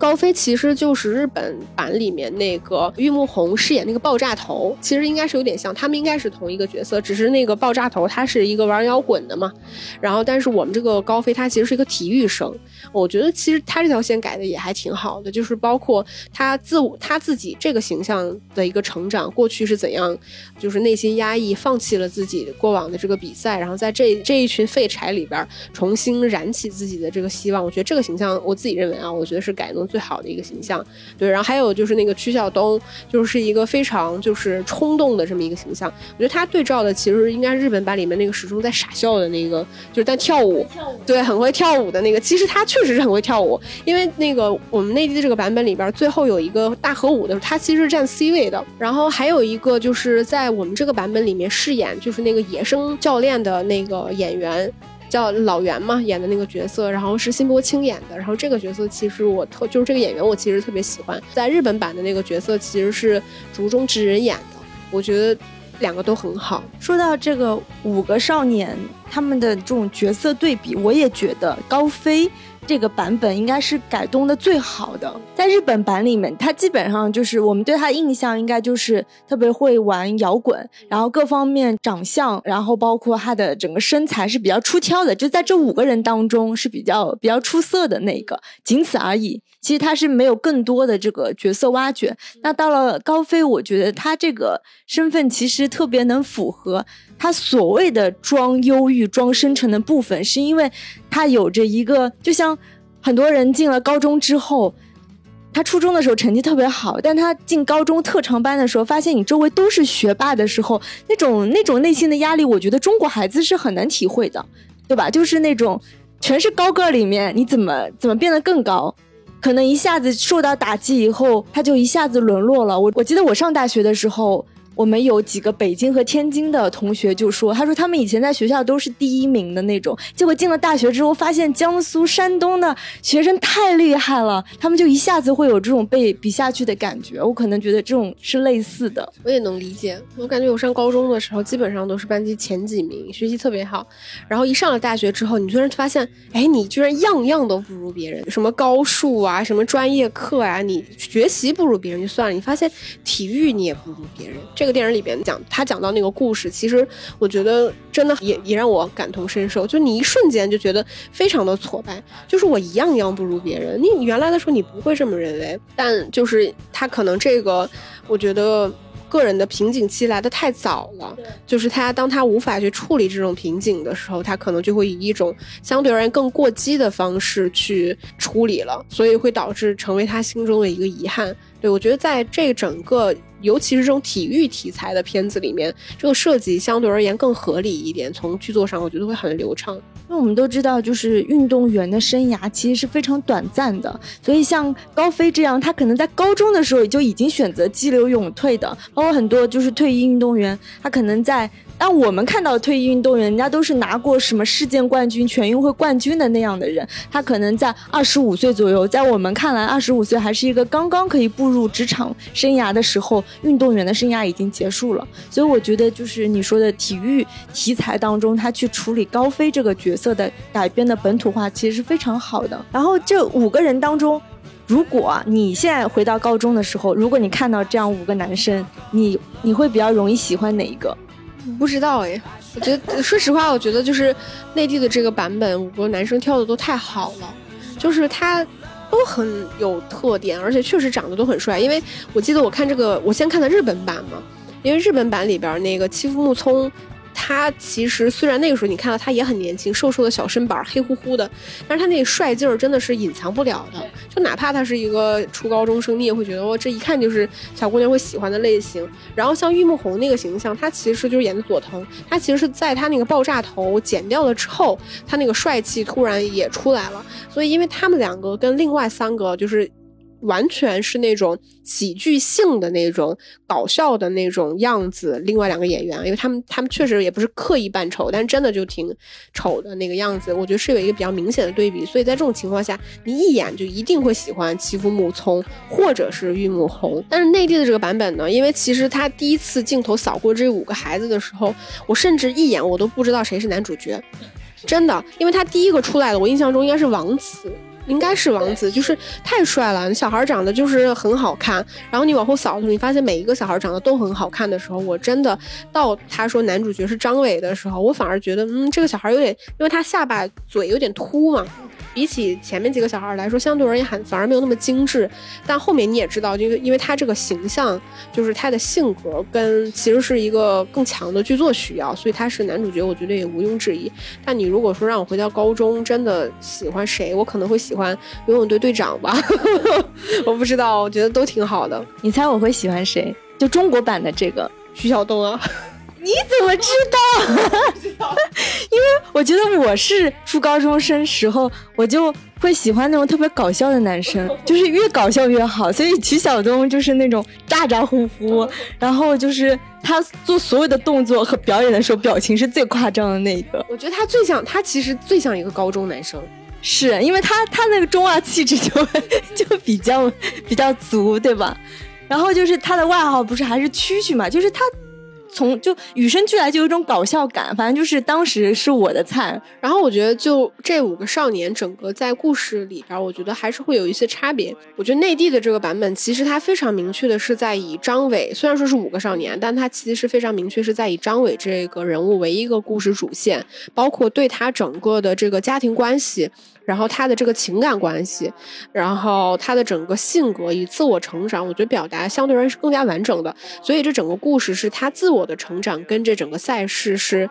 高飞其实就是日本版里面那个玉木宏饰演那个爆炸头，其实应该是有点像，他们应该是同一个角色，只是那个爆炸头他是一个玩摇滚的嘛，然后但是我们这个高飞他其实是一个体育生，我觉得其实他这条线改的也还挺好的，就是包括他自我他自己这个形象的一个成长，过去是怎样，就是内心压抑，放弃了自己过往的这个比赛，然后在这这一群废柴里边重新燃起自己的这个希望。我觉得这个形象，我自己认为啊，我觉得是改动最好的一个形象。对，然后还有就是那个曲晓东，就是一个非常就是冲动的这么一个形象。我觉得他对照的其实应该是日本版里面那个始终在傻笑的那个，就是在跳舞，对，很会跳舞的那个。其实他确实是很会跳舞，因为那个我们内地的这个版本里边，最后有一个大合舞的时候，他其实是占 C 位的。然后还有一个就是在我们这个版本里面饰演就是那个野生教练的那个演员。叫老袁嘛，演的那个角色，然后是辛柏青演的。然后这个角色其实我特就是这个演员，我其实特别喜欢。在日本版的那个角色其实是竹中直人演的，我觉得两个都很好。说到这个五个少年他们的这种角色对比，我也觉得高飞。这个版本应该是改动的最好的，在日本版里面，他基本上就是我们对他印象应该就是特别会玩摇滚，然后各方面长相，然后包括他的整个身材是比较出挑的，就在这五个人当中是比较比较出色的那个，仅此而已。其实他是没有更多的这个角色挖掘。那到了高飞，我觉得他这个身份其实特别能符合他所谓的装忧郁、装深沉的部分，是因为他有着一个，就像很多人进了高中之后，他初中的时候成绩特别好，但他进高中特长班的时候，发现你周围都是学霸的时候，那种那种内心的压力，我觉得中国孩子是很难体会的，对吧？就是那种全是高个里面，你怎么怎么变得更高？可能一下子受到打击以后，他就一下子沦落了。我我记得我上大学的时候。我们有几个北京和天津的同学就说，他说他们以前在学校都是第一名的那种，结果进了大学之后，发现江苏、山东的学生太厉害了，他们就一下子会有这种被比下去的感觉。我可能觉得这种是类似的，我也能理解。我感觉我上高中的时候，基本上都是班级前几名，学习特别好。然后一上了大学之后，你突然发现，哎，你居然样样都不如别人，什么高数啊，什么专业课啊，你学习不如别人就算了，你发现体育你也不如别人。这个电影里边讲，他讲到那个故事，其实我觉得真的也也让我感同身受。就你一瞬间就觉得非常的挫败，就是我一样一样不如别人。你原来的时候你不会这么认为，但就是他可能这个，我觉得个人的瓶颈期来的太早了。就是他当他无法去处理这种瓶颈的时候，他可能就会以一种相对而言更过激的方式去处理了，所以会导致成为他心中的一个遗憾。对我觉得在这整个。尤其是这种体育题材的片子里面，这个设计相对而言更合理一点。从剧作上，我觉得会很流畅。因为我们都知道，就是运动员的生涯其实是非常短暂的，所以像高飞这样，他可能在高中的时候也就已经选择激流勇退的，包括很多就是退役运动员，他可能在。但我们看到退役运动员，人家都是拿过什么世界冠军、全运会冠军的那样的人，他可能在二十五岁左右，在我们看来，二十五岁还是一个刚刚可以步入职场生涯的时候，运动员的生涯已经结束了。所以我觉得，就是你说的体育题材当中，他去处理高飞这个角色的改编的本土化，其实是非常好的。然后这五个人当中，如果你现在回到高中的时候，如果你看到这样五个男生，你你会比较容易喜欢哪一个？不知道哎，我觉得说实话，我觉得就是内地的这个版本，五个男生跳的都太好了，就是他都很有特点，而且确实长得都很帅。因为我记得我看这个，我先看的日本版嘛，因为日本版里边那个欺负木聪。他其实虽然那个时候你看到他也很年轻，瘦瘦的小身板，黑乎乎的，但是他那帅劲儿真的是隐藏不了的。就哪怕他是一个初高中生，你也会觉得哇，这一看就是小姑娘会喜欢的类型。然后像玉木宏那个形象，他其实就是演的佐藤，他其实是在他那个爆炸头剪掉了之后，他那个帅气突然也出来了。所以因为他们两个跟另外三个就是。完全是那种喜剧性的那种搞笑的那种样子。另外两个演员，因为他们他们确实也不是刻意扮丑，但真的就挺丑的那个样子。我觉得是有一个比较明显的对比，所以在这种情况下，你一眼就一定会喜欢欺负木聪或者是玉木宏。但是内地的这个版本呢，因为其实他第一次镜头扫过这五个孩子的时候，我甚至一眼我都不知道谁是男主角，真的，因为他第一个出来的，我印象中应该是王子。应该是王子，就是太帅了。小孩长得就是很好看，然后你往后扫的时候，你发现每一个小孩长得都很好看的时候，我真的到他说男主角是张伟的时候，我反而觉得，嗯，这个小孩有点，因为他下巴嘴有点凸嘛。比起前面几个小孩来说，相对而言还反而没有那么精致。但后面你也知道，因为因为他这个形象，就是他的性格跟其实是一个更强的剧作需要，所以他是男主角，我觉得也毋庸置疑。但你如果说让我回到高中，真的喜欢谁，我可能会喜欢游泳队队长吧。我不知道，我觉得都挺好的。你猜我会喜欢谁？就中国版的这个徐晓东啊。你怎么知道？因为我觉得我是初高中生时候，我就会喜欢那种特别搞笑的男生，就是越搞笑越好。所以曲晓东就是那种咋咋呼呼，然后就是他做所有的动作和表演的时候，表情是最夸张的那个。我觉得他最像，他其实最像一个高中男生，是因为他他那个中二气质就就比较比较足，对吧？然后就是他的外号不是还是蛐蛐嘛，就是他。从就与生俱来就有一种搞笑感，反正就是当时是我的菜。然后我觉得就这五个少年，整个在故事里边，我觉得还是会有一些差别。我觉得内地的这个版本，其实它非常明确的是在以张伟，虽然说是五个少年，但它其实是非常明确是在以张伟这个人物为一个故事主线，包括对他整个的这个家庭关系。然后他的这个情感关系，然后他的整个性格与自我成长，我觉得表达相对而言是更加完整的。所以这整个故事是他自我的成长跟这整个赛事是，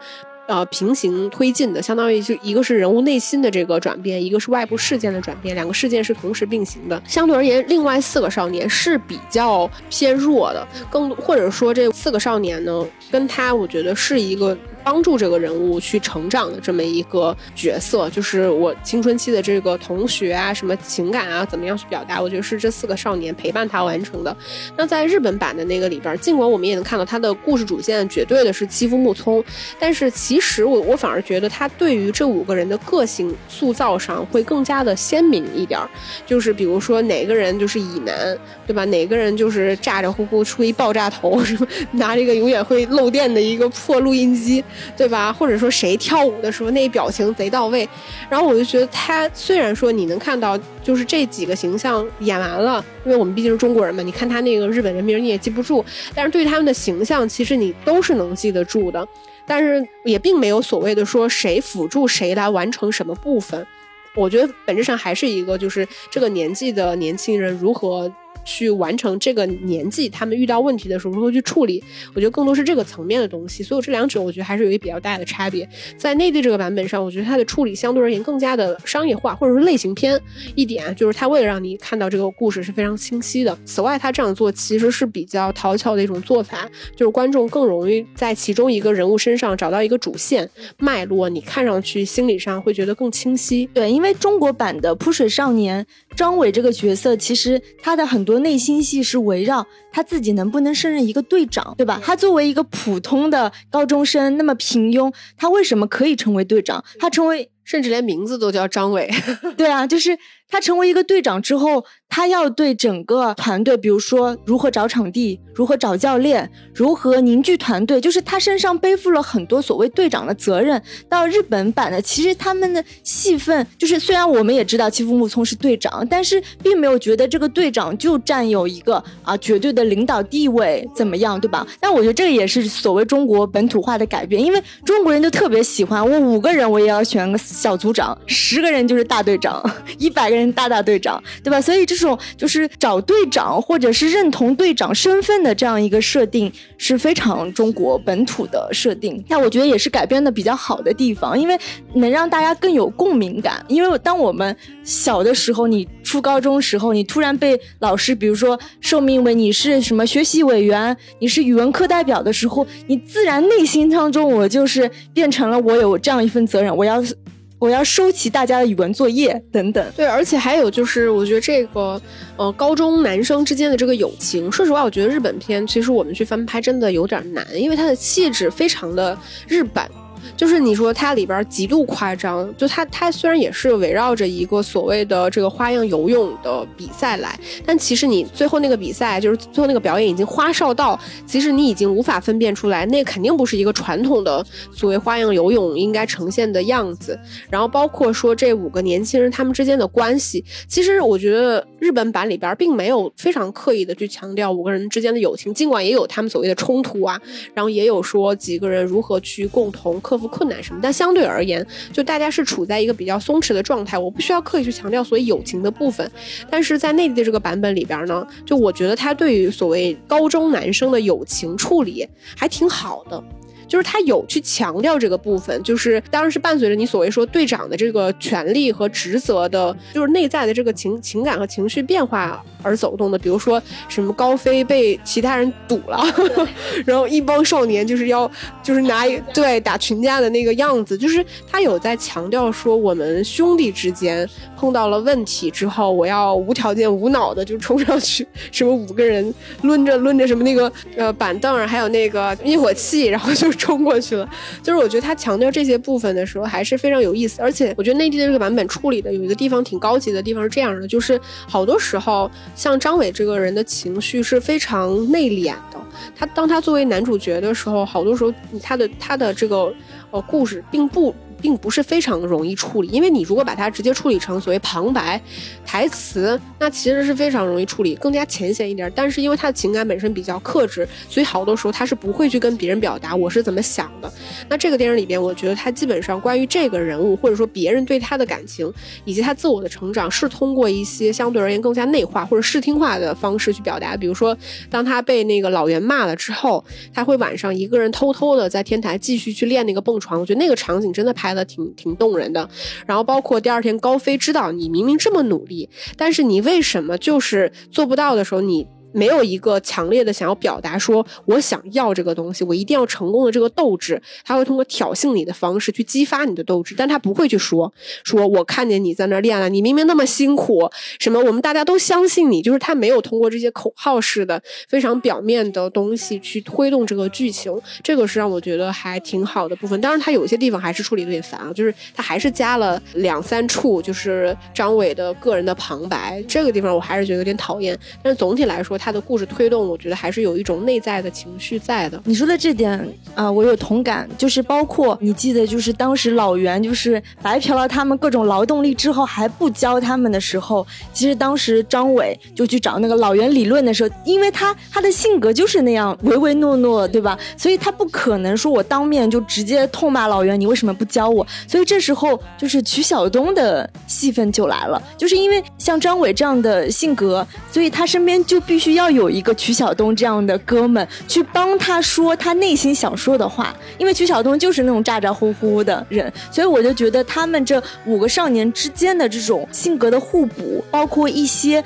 呃平行推进的，相当于就一个是人物内心的这个转变，一个是外部事件的转变，两个事件是同时并行的。相对而言，另外四个少年是比较偏弱的，更或者说这四个少年呢，跟他我觉得是一个。帮助这个人物去成长的这么一个角色，就是我青春期的这个同学啊，什么情感啊，怎么样去表达？我觉得是这四个少年陪伴他完成的。那在日本版的那个里边，尽管我们也能看到他的故事主线绝对的是欺负木聪，但是其实我我反而觉得他对于这五个人的个性塑造上会更加的鲜明一点。就是比如说哪个人就是乙男，对吧？哪个人就是咋咋呼呼出一爆炸头，什么拿这个永远会漏电的一个破录音机。对吧？或者说谁跳舞的时候那表情贼到位，然后我就觉得他虽然说你能看到就是这几个形象演完了，因为我们毕竟是中国人嘛，你看他那个日本人名你也记不住，但是对他们的形象其实你都是能记得住的，但是也并没有所谓的说谁辅助谁来完成什么部分，我觉得本质上还是一个就是这个年纪的年轻人如何。去完成这个年纪，他们遇到问题的时候如何去处理？我觉得更多是这个层面的东西。所以这两者，我觉得还是有一比较大的差别。在内地这个版本上，我觉得它的处理相对而言更加的商业化，或者说类型片一点，就是它为了让你看到这个故事是非常清晰的。此外，它这样做其实是比较讨巧的一种做法，就是观众更容易在其中一个人物身上找到一个主线脉络，你看上去心理上会觉得更清晰。对，因为中国版的《扑水少年》张伟这个角色，其实他的很多。内心戏是围绕他自己能不能胜任一个队长，对吧？他作为一个普通的高中生，那么平庸，他为什么可以成为队长？他成为。甚至连名字都叫张伟，对啊，就是他成为一个队长之后，他要对整个团队，比如说如何找场地、如何找教练、如何凝聚团队，就是他身上背负了很多所谓队长的责任。到日本版的，其实他们的戏份就是，虽然我们也知道欺负木聪是队长，但是并没有觉得这个队长就占有一个啊绝对的领导地位，怎么样，对吧？但我觉得这个也是所谓中国本土化的改变，因为中国人就特别喜欢我五个人，我也要选个。小组长，十个人就是大队长，一百个人大大队长，对吧？所以这这种就是找队长或者是认同队长身份的这样一个设定是非常中国本土的设定。那我觉得也是改编的比较好的地方，因为能让大家更有共鸣感。因为当我们小的时候，你初高中时候，你突然被老师，比如说授命为你是什么学习委员，你是语文课代表的时候，你自然内心当中我就是变成了我有这样一份责任，我要。我要收齐大家的语文作业等等。对，而且还有就是，我觉得这个，呃，高中男生之间的这个友情，说实话，我觉得日本片其实我们去翻拍真的有点难，因为它的气质非常的日版。就是你说它里边极度夸张，就它它虽然也是围绕着一个所谓的这个花样游泳的比赛来，但其实你最后那个比赛就是最后那个表演已经花哨到，其实你已经无法分辨出来，那肯定不是一个传统的所谓花样游泳应该呈现的样子。然后包括说这五个年轻人他们之间的关系，其实我觉得日本版里边并没有非常刻意的去强调五个人之间的友情，尽管也有他们所谓的冲突啊，然后也有说几个人如何去共同克服困难什么，但相对而言，就大家是处在一个比较松弛的状态，我不需要刻意去强调所谓友情的部分。但是在内地的这个版本里边呢，就我觉得他对于所谓高中男生的友情处理还挺好的。就是他有去强调这个部分，就是当然是伴随着你所谓说队长的这个权利和职责的，就是内在的这个情情感和情绪变化而走动的。比如说什么高飞被其他人堵了，然后一帮少年就是要就是拿一对打群架的那个样子，就是他有在强调说我们兄弟之间碰到了问题之后，我要无条件无脑的就冲上去，什么五个人抡着抡着什么那个呃板凳，还有那个灭火器，然后就。冲过去了，就是我觉得他强调这些部分的时候还是非常有意思，而且我觉得内地的这个版本处理的有一个地方挺高级的地方是这样的，就是好多时候像张伟这个人的情绪是非常内敛的，他当他作为男主角的时候，好多时候他的他的这个呃故事并不。并不是非常容易处理，因为你如果把它直接处理成所谓旁白、台词，那其实是非常容易处理，更加浅显一点。但是因为他的情感本身比较克制，所以好多时候他是不会去跟别人表达我是怎么想的。那这个电影里边，我觉得他基本上关于这个人物，或者说别人对他的感情，以及他自我的成长，是通过一些相对而言更加内化或者视听化的方式去表达。比如说，当他被那个老袁骂了之后，他会晚上一个人偷偷的在天台继续去练那个蹦床。我觉得那个场景真的拍。拍的挺挺动人的，然后包括第二天高飞知道你明明这么努力，但是你为什么就是做不到的时候，你。没有一个强烈的想要表达说我想要这个东西，我一定要成功的这个斗志，他会通过挑衅你的方式去激发你的斗志，但他不会去说说我看见你在那练了，你明明那么辛苦，什么我们大家都相信你，就是他没有通过这些口号式的非常表面的东西去推动这个剧情，这个是让我觉得还挺好的部分。当然，他有些地方还是处理有点烦啊，就是他还是加了两三处就是张伟的个人的旁白，这个地方我还是觉得有点讨厌。但是总体来说。他的故事推动，我觉得还是有一种内在的情绪在的。你说的这点啊，我有同感。就是包括你记得，就是当时老袁就是白嫖了他们各种劳动力之后，还不教他们的时候，其实当时张伟就去找那个老袁理论的时候，因为他他的性格就是那样唯唯诺诺，对吧？所以他不可能说我当面就直接痛骂老袁，你为什么不教我？所以这时候就是曲晓东的戏份就来了，就是因为像张伟这样的性格，所以他身边就必须。要有一个曲晓东这样的哥们去帮他说他内心想说的话，因为曲晓东就是那种咋咋呼呼的人，所以我就觉得他们这五个少年之间的这种性格的互补，包括一些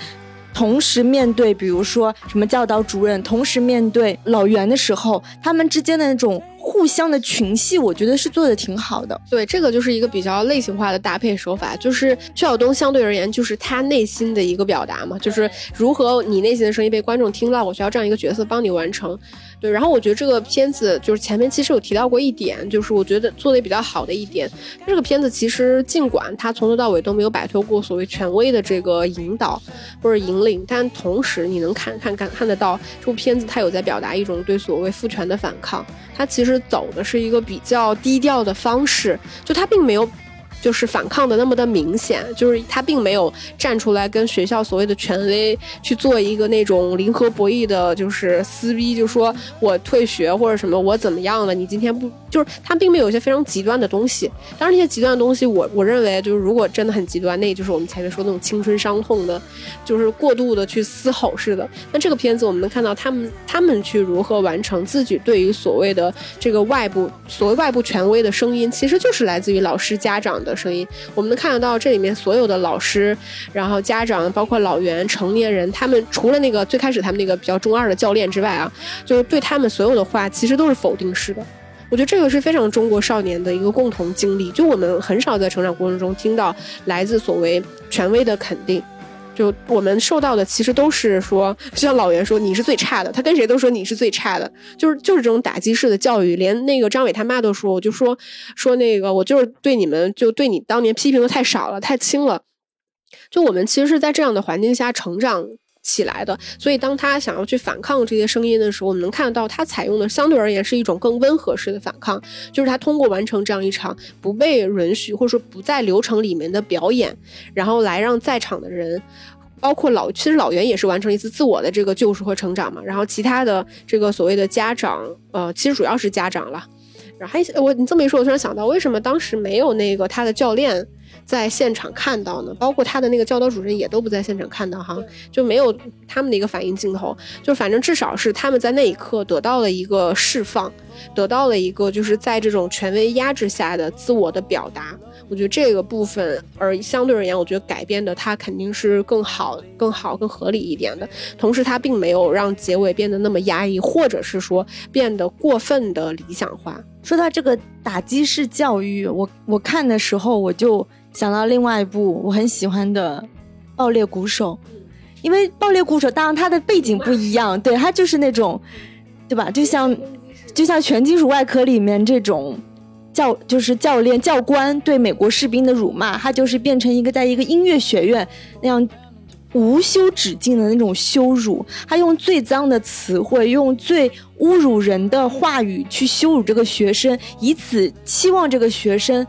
同时面对，比如说什么教导主任，同时面对老袁的时候，他们之间的那种。互相的群戏，我觉得是做的挺好的。对，这个就是一个比较类型化的搭配手法，就是邱晓东相对而言就是他内心的一个表达嘛，就是如何你内心的声音被观众听到，我需要这样一个角色帮你完成。对，然后我觉得这个片子就是前面其实有提到过一点，就是我觉得做的比较好的一点，这个片子其实尽管它从头到尾都没有摆脱过所谓权威的这个引导或者引领，但同时你能看看看看得到这部片子它有在表达一种对所谓父权的反抗，它其实走的是一个比较低调的方式，就它并没有。就是反抗的那么的明显，就是他并没有站出来跟学校所谓的权威去做一个那种零和博弈的，就是撕逼，就说我退学或者什么，我怎么样了？你今天不就是他并没有一些非常极端的东西。当然，这些极端的东西，我我认为就是如果真的很极端，那也就是我们前面说那种青春伤痛的，就是过度的去嘶吼似的。那这个片子我们能看到他们他们去如何完成自己对于所谓的这个外部所谓外部权威的声音，其实就是来自于老师家长的。声音，我们能看得到这里面所有的老师，然后家长，包括老袁、成年人，他们除了那个最开始他们那个比较中二的教练之外啊，就是对他们所有的话，其实都是否定式的。我觉得这个是非常中国少年的一个共同经历，就我们很少在成长过程中听到来自所谓权威的肯定。就我们受到的其实都是说，就像老袁说你是最差的，他跟谁都说你是最差的，就是就是这种打击式的教育，连那个张伟他妈都说，我就说说那个我就是对你们就对你当年批评的太少了，太轻了。就我们其实是在这样的环境下成长。起来的，所以当他想要去反抗这些声音的时候，我们能看得到他采用的相对而言是一种更温和式的反抗，就是他通过完成这样一场不被允许或者说不在流程里面的表演，然后来让在场的人，包括老其实老袁也是完成一次自我的这个救赎和成长嘛，然后其他的这个所谓的家长，呃，其实主要是家长了，然后还我你这么一说，我突然想到，为什么当时没有那个他的教练？在现场看到呢，包括他的那个教导主任也都不在现场看到哈，就没有他们的一个反应镜头，就反正至少是他们在那一刻得到了一个释放，得到了一个就是在这种权威压制下的自我的表达。我觉得这个部分，而相对而言，我觉得改编的它肯定是更好、更好、更合理一点的。同时，它并没有让结尾变得那么压抑，或者是说变得过分的理想化。说到这个打击式教育，我我看的时候我就。想到另外一部我很喜欢的《爆裂鼓手》，因为《爆裂鼓手》当然它的背景不一样，对，它就是那种，对吧？就像就像全金属外壳里面这种教，就是教练教官对美国士兵的辱骂，他就是变成一个在一个音乐学院那样无休止境的那种羞辱，他用最脏的词汇，用最侮辱人的话语去羞辱这个学生，以此期望这个学生。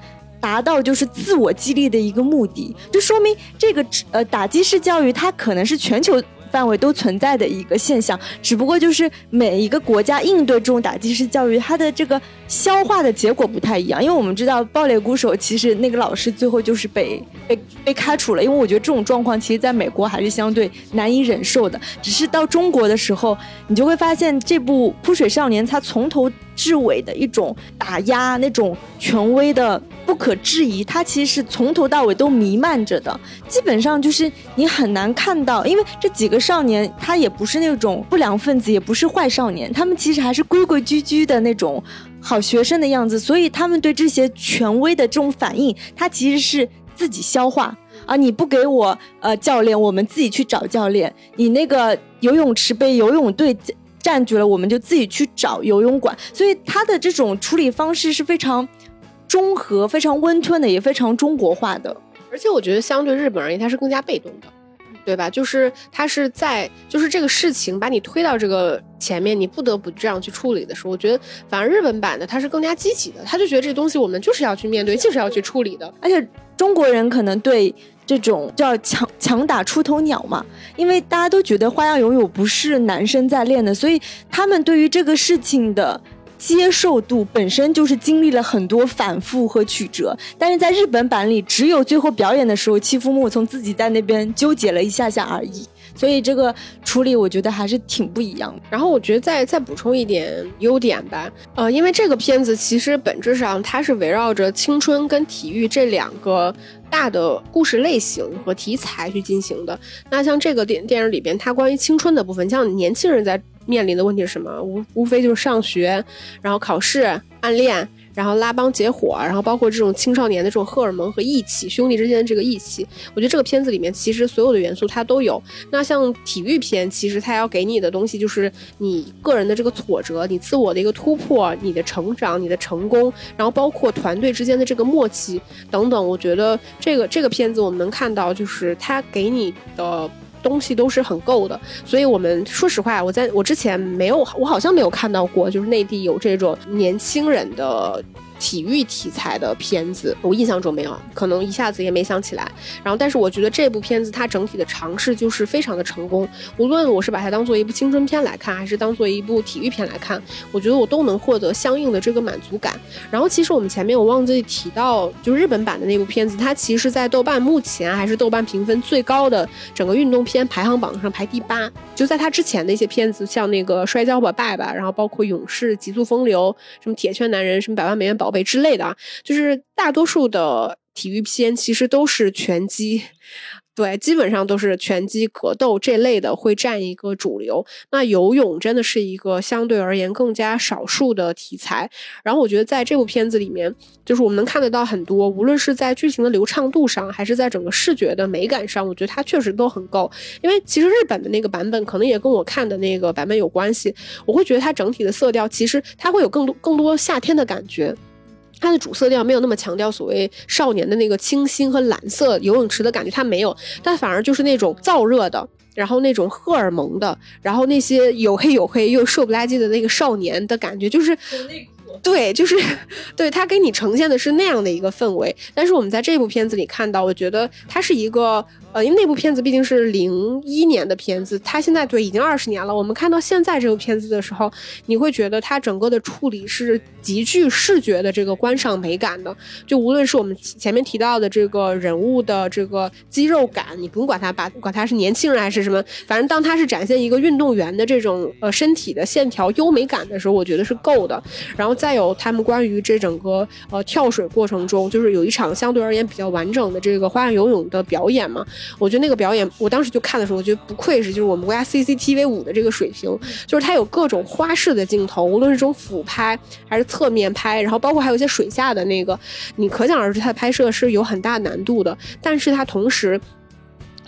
达到就是自我激励的一个目的，就说明这个呃打击式教育它可能是全球。范围都存在的一个现象，只不过就是每一个国家应对这种打击式教育，它的这个消化的结果不太一样。因为我们知道爆裂鼓手其实那个老师最后就是被被被开除了，因为我觉得这种状况其实在美国还是相对难以忍受的。只是到中国的时候，你就会发现这部《扑水少年》它从头至尾的一种打压，那种权威的不可质疑，它其实是从头到尾都弥漫着的。基本上就是你很难看到，因为这几个。少年他也不是那种不良分子，也不是坏少年，他们其实还是规规矩矩的那种好学生的样子，所以他们对这些权威的这种反应，他其实是自己消化啊！你不给我呃教练，我们自己去找教练；你那个游泳池被游泳队占据了，我们就自己去找游泳馆。所以他的这种处理方式是非常中和、非常温吞的，也非常中国化的。而且我觉得，相对日本而言，他是更加被动的。对吧？就是他是在，就是这个事情把你推到这个前面，你不得不这样去处理的时候，我觉得反而日本版的他是更加积极的，他就觉得这东西我们就是要去面对，就是要去处理的。而且中国人可能对这种叫强强打出头鸟嘛，因为大家都觉得花样游泳不是男生在练的，所以他们对于这个事情的。接受度本身就是经历了很多反复和曲折，但是在日本版里，只有最后表演的时候，欺负木从自己在那边纠结了一下下而已。所以这个处理我觉得还是挺不一样的。然后我觉得再再补充一点优点吧，呃，因为这个片子其实本质上它是围绕着青春跟体育这两个大的故事类型和题材去进行的。那像这个电电影里边，它关于青春的部分，像年轻人在。面临的问题是什么？无无非就是上学，然后考试、暗恋，然后拉帮结伙，然后包括这种青少年的这种荷尔蒙和义气，兄弟之间的这个义气。我觉得这个片子里面其实所有的元素它都有。那像体育片，其实它要给你的东西就是你个人的这个挫折，你自我的一个突破，你的成长，你的成功，然后包括团队之间的这个默契等等。我觉得这个这个片子我们能看到，就是它给你的。东西都是很够的，所以我们说实话，我在我之前没有，我好像没有看到过，就是内地有这种年轻人的。体育题材的片子，我印象中没有，可能一下子也没想起来。然后，但是我觉得这部片子它整体的尝试就是非常的成功。无论我是把它当做一部青春片来看，还是当做一部体育片来看，我觉得我都能获得相应的这个满足感。然后，其实我们前面我忘记提到，就日本版的那部片子，它其实，在豆瓣目前还是豆瓣评分最高的整个运动片排行榜上排第八。就在它之前的一些片子，像那个《摔跤吧，爸爸》，然后包括《勇士》《极速风流》、什么《铁拳男人》、什么《百万美元宝宝贝》之类的啊，就是大多数的体育片其实都是拳击。对，基本上都是拳击、格斗这类的会占一个主流。那游泳真的是一个相对而言更加少数的题材。然后我觉得在这部片子里面，就是我们能看得到很多，无论是在剧情的流畅度上，还是在整个视觉的美感上，我觉得它确实都很够。因为其实日本的那个版本可能也跟我看的那个版本有关系，我会觉得它整体的色调其实它会有更多更多夏天的感觉。它的主色调没有那么强调所谓少年的那个清新和蓝色游泳池的感觉，它没有，它反而就是那种燥热的，然后那种荷尔蒙的，然后那些有黑有黑又瘦不拉几的那个少年的感觉，就是对，就是对他给你呈现的是那样的一个氛围。但是我们在这部片子里看到，我觉得它是一个。呃，因为那部片子毕竟是零一年的片子，它现在对已经二十年了。我们看到现在这部片子的时候，你会觉得它整个的处理是极具视觉的这个观赏美感的。就无论是我们前面提到的这个人物的这个肌肉感，你不用管他把管他是年轻人还是什么，反正当他是展现一个运动员的这种呃身体的线条优美感的时候，我觉得是够的。然后在再有他们关于这整个呃跳水过程中，就是有一场相对而言比较完整的这个花样游泳的表演嘛。我觉得那个表演，我当时就看的时候，我觉得不愧是就是我们国家 CCTV 五的这个水平，就是它有各种花式的镜头，无论是这种俯拍还是侧面拍，然后包括还有一些水下的那个，你可想而知它的拍摄是有很大难度的，但是它同时。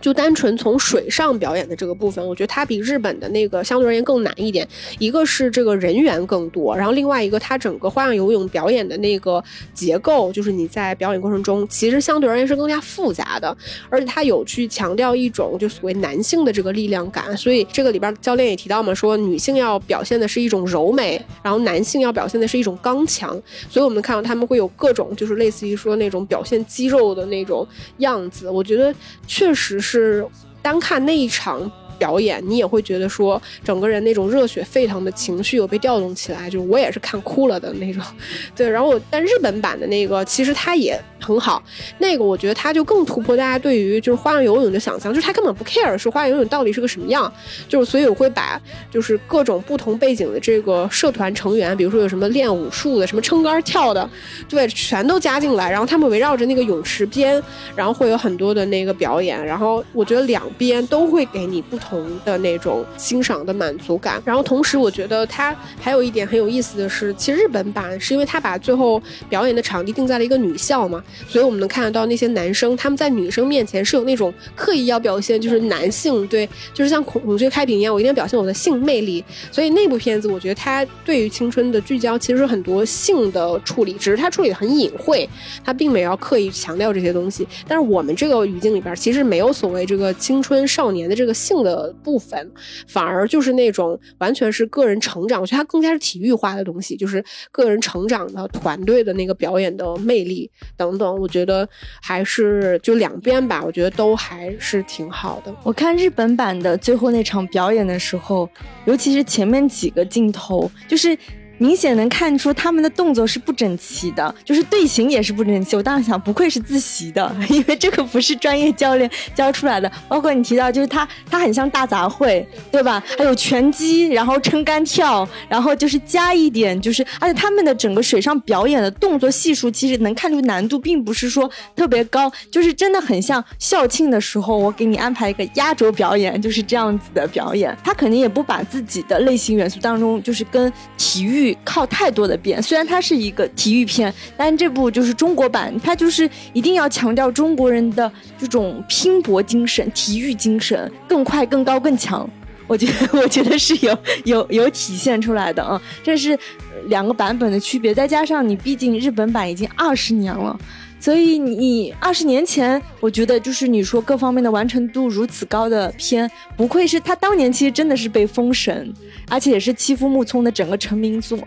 就单纯从水上表演的这个部分，我觉得它比日本的那个相对而言更难一点。一个是这个人员更多，然后另外一个它整个花样游泳表演的那个结构，就是你在表演过程中其实相对而言是更加复杂的，而且它有去强调一种就所谓男性的这个力量感。所以这个里边教练也提到嘛，说女性要表现的是一种柔美，然后男性要表现的是一种刚强。所以我们看到他们会有各种就是类似于说那种表现肌肉的那种样子，我觉得确实是。是单看那一场。表演，你也会觉得说，整个人那种热血沸腾的情绪有被调动起来，就我也是看哭了的那种。对，然后但日本版的那个其实它也很好，那个我觉得它就更突破大家对于就是花样游泳的想象，就是他根本不 care 说花样游泳到底是个什么样，就是所以我会把就是各种不同背景的这个社团成员，比如说有什么练武术的，什么撑杆跳的，对，全都加进来，然后他们围绕着那个泳池边，然后会有很多的那个表演，然后我觉得两边都会给你不同。同的那种欣赏的满足感，然后同时我觉得它还有一点很有意思的是，其实日本版是因为它把最后表演的场地定在了一个女校嘛，所以我们能看得到那些男生他们在女生面前是有那种刻意要表现就是男性对，就是像孔孔雀开屏一样，我一定要表现我的性魅力。所以那部片子我觉得它对于青春的聚焦其实很多性的处理，只是它处理的很隐晦，它并没有刻意强调这些东西。但是我们这个语境里边其实没有所谓这个青春少年的这个性的。部分反而就是那种完全是个人成长，我觉得它更加是体育化的东西，就是个人成长的团队的那个表演的魅力等等，我觉得还是就两边吧，我觉得都还是挺好的。我看日本版的最后那场表演的时候，尤其是前面几个镜头，就是。明显能看出他们的动作是不整齐的，就是队形也是不整齐。我当时想，不愧是自习的，因为这个不是专业教练教出来的。包括你提到，就是他，他很像大杂烩，对吧？还有拳击，然后撑杆跳，然后就是加一点，就是而且他们的整个水上表演的动作系数，其实能看出难度并不是说特别高，就是真的很像校庆的时候，我给你安排一个压轴表演，就是这样子的表演。他肯定也不把自己的类型元素当中，就是跟体育。靠太多的变，虽然它是一个体育片，但这部就是中国版，它就是一定要强调中国人的这种拼搏精神、体育精神，更快、更高、更强。我觉得，我觉得是有有有体现出来的啊，这是两个版本的区别，再加上你毕竟日本版已经二十年了。所以你二十年前，我觉得就是你说各方面的完成度如此高的片，不愧是他当年其实真的是被封神，而且也是欺负木聪的整个成名作，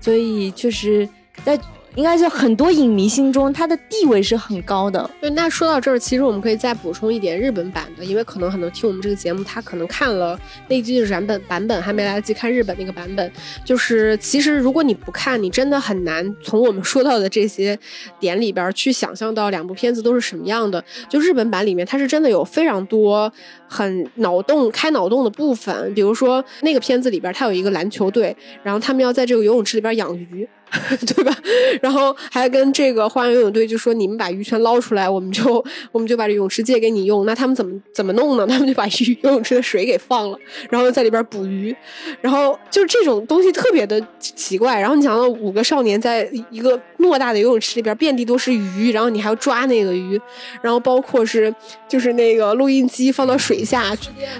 所以确实在。应该就很多影迷心中，他的地位是很高的。对，那说到这儿，其实我们可以再补充一点日本版的，因为可能很多听我们这个节目，他可能看了那季的版本版本，还没来得及看日本那个版本。就是其实如果你不看，你真的很难从我们说到的这些点里边去想象到两部片子都是什么样的。就日本版里面，它是真的有非常多很脑洞开脑洞的部分，比如说那个片子里边，它有一个篮球队，然后他们要在这个游泳池里边养鱼。对吧？然后还跟这个花样游泳队就说：“你们把鱼全捞出来，我们就我们就把这泳池借给你用。”那他们怎么怎么弄呢？他们就把鱼游泳池的水给放了，然后在里边捕鱼。然后就是这种东西特别的奇怪。然后你想到五个少年在一个偌大的游泳池里边，遍地都是鱼，然后你还要抓那个鱼，然后包括是就是那个录音机放到水下，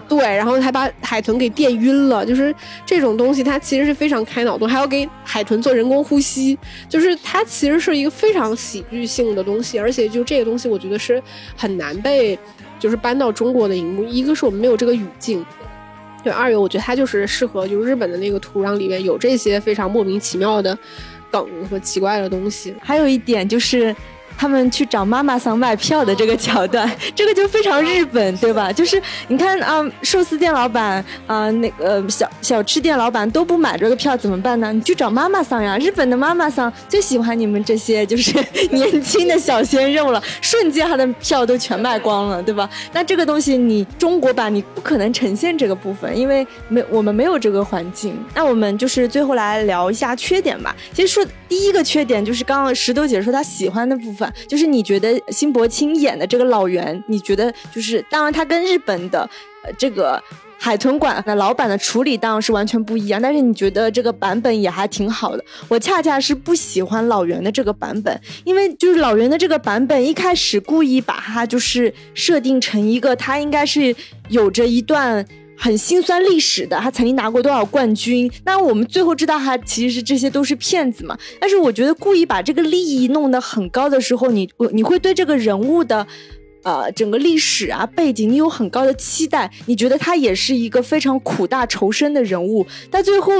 对，然后还把海豚给电晕了。就是这种东西，它其实是非常开脑洞，还要给海豚做人工呼呼吸，就是它其实是一个非常喜剧性的东西，而且就这个东西，我觉得是很难被就是搬到中国的荧幕。一个是我们没有这个语境，对；二有我觉得它就是适合就日本的那个土壤里面有这些非常莫名其妙的梗和奇怪的东西。还有一点就是。他们去找妈妈桑卖票的这个桥段，这个就非常日本，对吧？就是你看啊，寿司店老板啊，那个小小吃店老板都不买这个票怎么办呢？你去找妈妈桑呀！日本的妈妈桑最喜欢你们这些就是年轻的小鲜肉了，瞬间他的票都全卖光了，对吧？那这个东西你中国版你不可能呈现这个部分，因为没我们没有这个环境。那我们就是最后来聊一下缺点吧。其实说第一个缺点就是刚刚石头姐说她喜欢的部分。就是你觉得辛柏青演的这个老袁，你觉得就是当然他跟日本的呃这个海豚馆的老板的处理当然是完全不一样，但是你觉得这个版本也还挺好的。我恰恰是不喜欢老袁的这个版本，因为就是老袁的这个版本一开始故意把他就是设定成一个他应该是有着一段。很心酸历史的，他曾经拿过多少冠军？那我们最后知道他其实是这些都是骗子嘛？但是我觉得故意把这个利益弄得很高的时候，你你会对这个人物的，呃，整个历史啊背景，你有很高的期待。你觉得他也是一个非常苦大仇深的人物，但最后，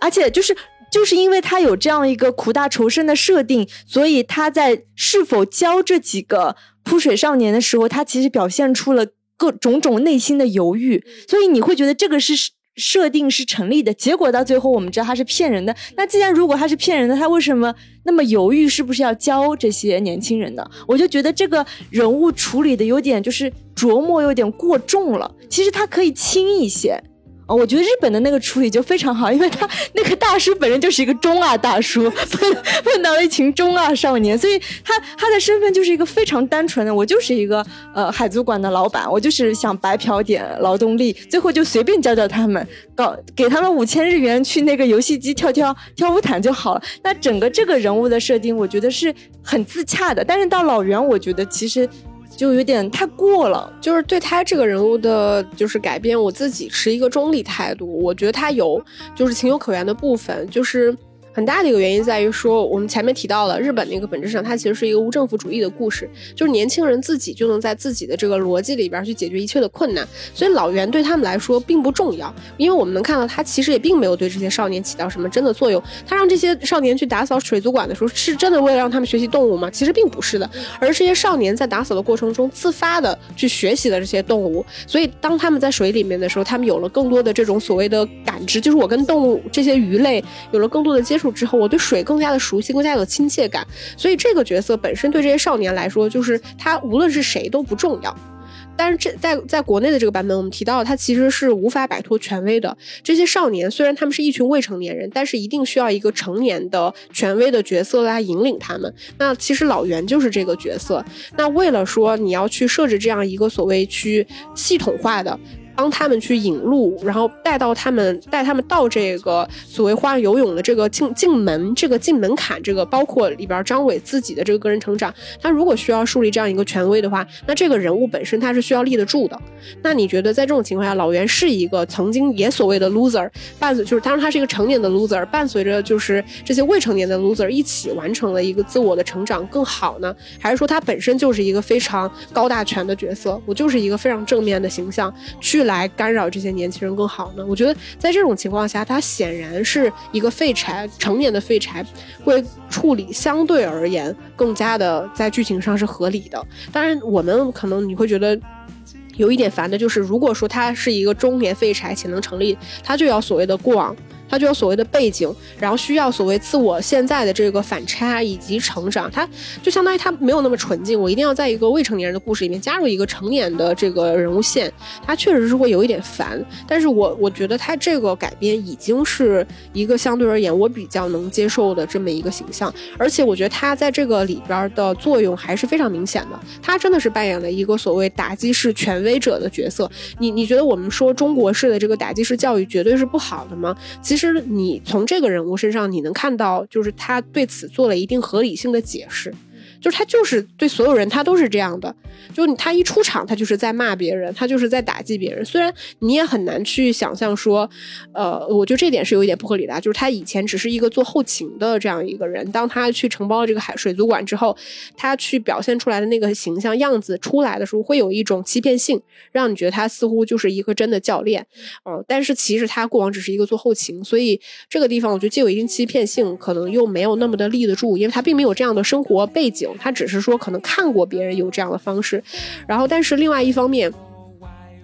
而且就是就是因为他有这样一个苦大仇深的设定，所以他在是否教这几个扑水少年的时候，他其实表现出了。各种种内心的犹豫，所以你会觉得这个是设定是成立的。结果到最后，我们知道他是骗人的。那既然如果他是骗人的，他为什么那么犹豫？是不是要教这些年轻人呢？我就觉得这个人物处理的有点就是琢磨有点过重了。其实他可以轻一些。哦，我觉得日本的那个处理就非常好，因为他那个大叔本人就是一个中二大叔，碰碰到了一群中二少年，所以他他的身份就是一个非常单纯的，我就是一个呃海族馆的老板，我就是想白嫖点劳动力，最后就随便教教他们，搞给他们五千日元去那个游戏机跳跳跳舞毯就好了。那整个这个人物的设定，我觉得是很自洽的，但是到老袁，我觉得其实。就有点太过了，就是对他这个人物的，就是改变，我自己持一个中立态度。我觉得他有，就是情有可原的部分，就是。很大的一个原因在于说，我们前面提到了日本那个本质上，它其实是一个无政府主义的故事，就是年轻人自己就能在自己的这个逻辑里边去解决一切的困难，所以老袁对他们来说并不重要，因为我们能看到他其实也并没有对这些少年起到什么真的作用。他让这些少年去打扫水族馆的时候，是真的为了让他们学习动物吗？其实并不是的，而这些少年在打扫的过程中自发的去学习了这些动物，所以当他们在水里面的时候，他们有了更多的这种所谓的感知，就是我跟动物这些鱼类有了更多的接触。之后，我对水更加的熟悉，更加有亲切感，所以这个角色本身对这些少年来说，就是他无论是谁都不重要。但是这在在国内的这个版本，我们提到他其实是无法摆脱权威的。这些少年虽然他们是一群未成年人，但是一定需要一个成年的权威的角色来引领他们。那其实老袁就是这个角色。那为了说你要去设置这样一个所谓去系统化的。帮他们去引路，然后带到他们，带他们到这个所谓花样游泳的这个进进门，这个进门槛，这个包括里边张伟自己的这个个人成长。他如果需要树立这样一个权威的话，那这个人物本身他是需要立得住的。那你觉得在这种情况下，老袁是一个曾经也所谓的 loser，伴随就是当然他是一个成年的 loser，伴随着就是这些未成年的 loser 一起完成了一个自我的成长更好呢？还是说他本身就是一个非常高大全的角色？我就是一个非常正面的形象去。来干扰这些年轻人更好呢？我觉得在这种情况下，他显然是一个废柴，成年的废柴会处理相对而言更加的在剧情上是合理的。当然，我们可能你会觉得有一点烦的就是，如果说他是一个中年废柴且能成立，他就要所谓的过往他就有所谓的背景，然后需要所谓自我现在的这个反差以及成长，他就相当于他没有那么纯净。我一定要在一个未成年人的故事里面加入一个成年的这个人物线，他确实是会有一点烦。但是我我觉得他这个改编已经是一个相对而言我比较能接受的这么一个形象，而且我觉得他在这个里边的作用还是非常明显的。他真的是扮演了一个所谓打击式权威者的角色。你你觉得我们说中国式的这个打击式教育绝对是不好的吗？其实实你从这个人物身上，你能看到，就是他对此做了一定合理性的解释。就是他就是对所有人他都是这样的，就是他一出场他就是在骂别人，他就是在打击别人。虽然你也很难去想象说，呃，我觉得这点是有一点不合理的，就是他以前只是一个做后勤的这样一个人，当他去承包了这个海水族馆之后，他去表现出来的那个形象样子出来的时候，会有一种欺骗性，让你觉得他似乎就是一个真的教练，嗯，但是其实他过往只是一个做后勤，所以这个地方我觉得既有一定欺骗性，可能又没有那么的立得住，因为他并没有这样的生活背景。他只是说可能看过别人有这样的方式，然后但是另外一方面，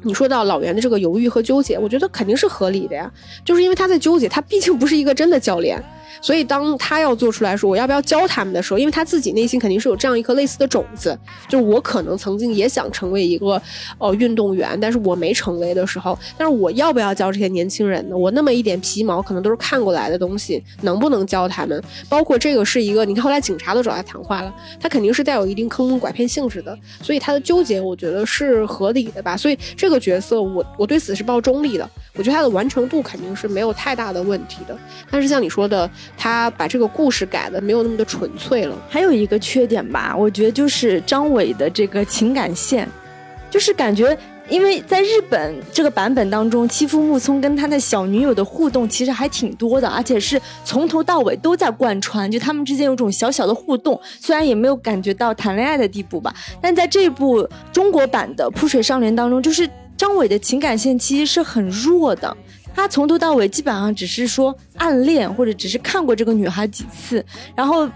你说到老袁的这个犹豫和纠结，我觉得肯定是合理的呀，就是因为他在纠结，他毕竟不是一个真的教练。所以，当他要做出来说我要不要教他们的时候，因为他自己内心肯定是有这样一颗类似的种子，就是我可能曾经也想成为一个呃运动员，但是我没成为的时候，但是我要不要教这些年轻人呢？我那么一点皮毛，可能都是看过来的东西，能不能教他们？包括这个是一个，你看后来警察都找他谈话了，他肯定是带有一定坑蒙拐骗性质的，所以他的纠结，我觉得是合理的吧。所以这个角色，我我对此是抱中立的，我觉得他的完成度肯定是没有太大的问题的。但是像你说的。他把这个故事改的没有那么的纯粹了。还有一个缺点吧，我觉得就是张伟的这个情感线，就是感觉，因为在日本这个版本当中，欺负木聪跟他的小女友的互动其实还挺多的，而且是从头到尾都在贯穿，就他们之间有种小小的互动，虽然也没有感觉到谈恋爱的地步吧，但在这部中国版的《扑水少年》当中，就是张伟的情感线其实是很弱的。他从头到尾基本上只是说暗恋，或者只是看过这个女孩几次，然后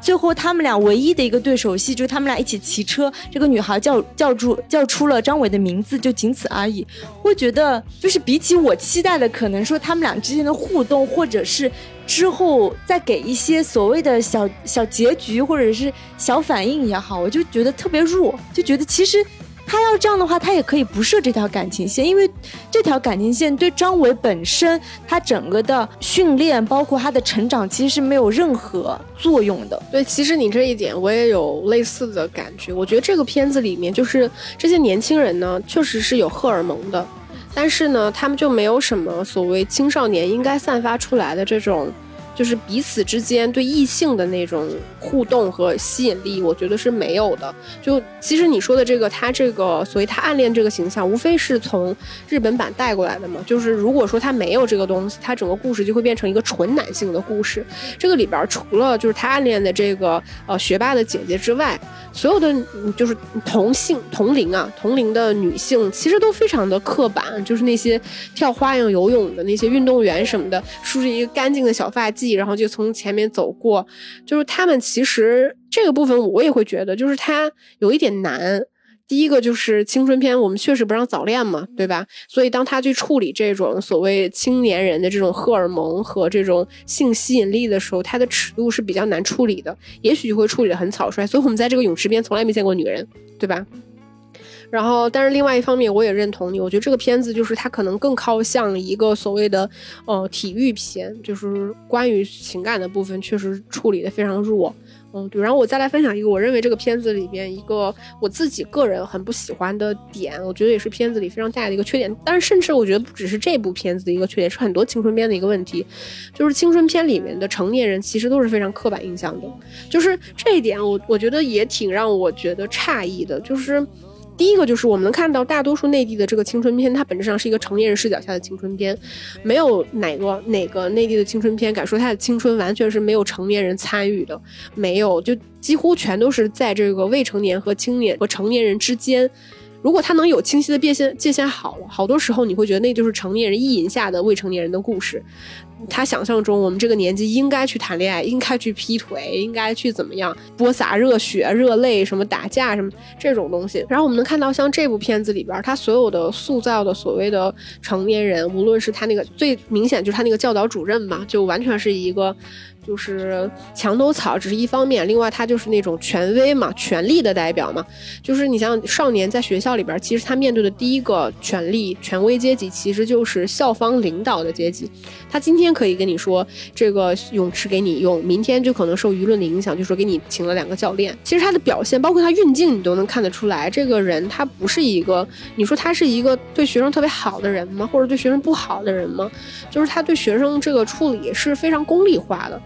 最后他们俩唯一的一个对手戏就是他们俩一起骑车，这个女孩叫叫住叫出了张伟的名字，就仅此而已。会觉得就是比起我期待的，可能说他们俩之间的互动，或者是之后再给一些所谓的小小结局或者是小反应也好，我就觉得特别弱，就觉得其实。他要这样的话，他也可以不设这条感情线，因为这条感情线对张伟本身他整个的训练，包括他的成长，其实是没有任何作用的。对，其实你这一点我也有类似的感觉。我觉得这个片子里面，就是这些年轻人呢，确实是有荷尔蒙的，但是呢，他们就没有什么所谓青少年应该散发出来的这种。就是彼此之间对异性的那种互动和吸引力，我觉得是没有的。就其实你说的这个，他这个所谓他暗恋这个形象，无非是从日本版带过来的嘛。就是如果说他没有这个东西，他整个故事就会变成一个纯男性的故事。这个里边除了就是他暗恋的这个呃学霸的姐姐之外，所有的就是同性同龄啊同龄的女性，其实都非常的刻板，就是那些跳花样游泳的那些运动员什么的，梳着一个干净的小发髻。然后就从前面走过，就是他们其实这个部分我也会觉得，就是他有一点难。第一个就是青春片，我们确实不让早恋嘛，对吧？所以当他去处理这种所谓青年人的这种荷尔蒙和这种性吸引力的时候，他的尺度是比较难处理的，也许就会处理的很草率。所以我们在这个泳池边从来没见过女人，对吧？然后，但是另外一方面，我也认同你。我觉得这个片子就是它可能更靠向一个所谓的呃体育片，就是关于情感的部分确实处理的非常弱。嗯，对。然后我再来分享一个我认为这个片子里边一个我自己个人很不喜欢的点，我觉得也是片子里非常大的一个缺点。但是甚至我觉得不只是这部片子的一个缺点，是很多青春片的一个问题，就是青春片里面的成年人其实都是非常刻板印象的。就是这一点，我我觉得也挺让我觉得诧异的，就是。第一个就是我们能看到大多数内地的这个青春片，它本质上是一个成年人视角下的青春片，没有哪个哪个内地的青春片敢说它的青春完全是没有成年人参与的，没有，就几乎全都是在这个未成年和青年和成年人之间。如果他能有清晰的界限，界限好了，好多时候你会觉得那就是成年人意淫下的未成年人的故事。他想象中我们这个年纪应该去谈恋爱，应该去劈腿，应该去怎么样播撒热血、热泪，什么打架什么这种东西。然后我们能看到，像这部片子里边，他所有的塑造的所谓的成年人，无论是他那个最明显就是他那个教导主任嘛，就完全是一个。就是墙头草只是一方面，另外他就是那种权威嘛，权力的代表嘛。就是你像少年在学校里边，其实他面对的第一个权力、权威阶级，其实就是校方领导的阶级。他今天可以跟你说这个泳池给你用，明天就可能受舆论的影响，就说给你请了两个教练。其实他的表现，包括他运镜，你都能看得出来，这个人他不是一个，你说他是一个对学生特别好的人吗？或者对学生不好的人吗？就是他对学生这个处理是非常功利化的。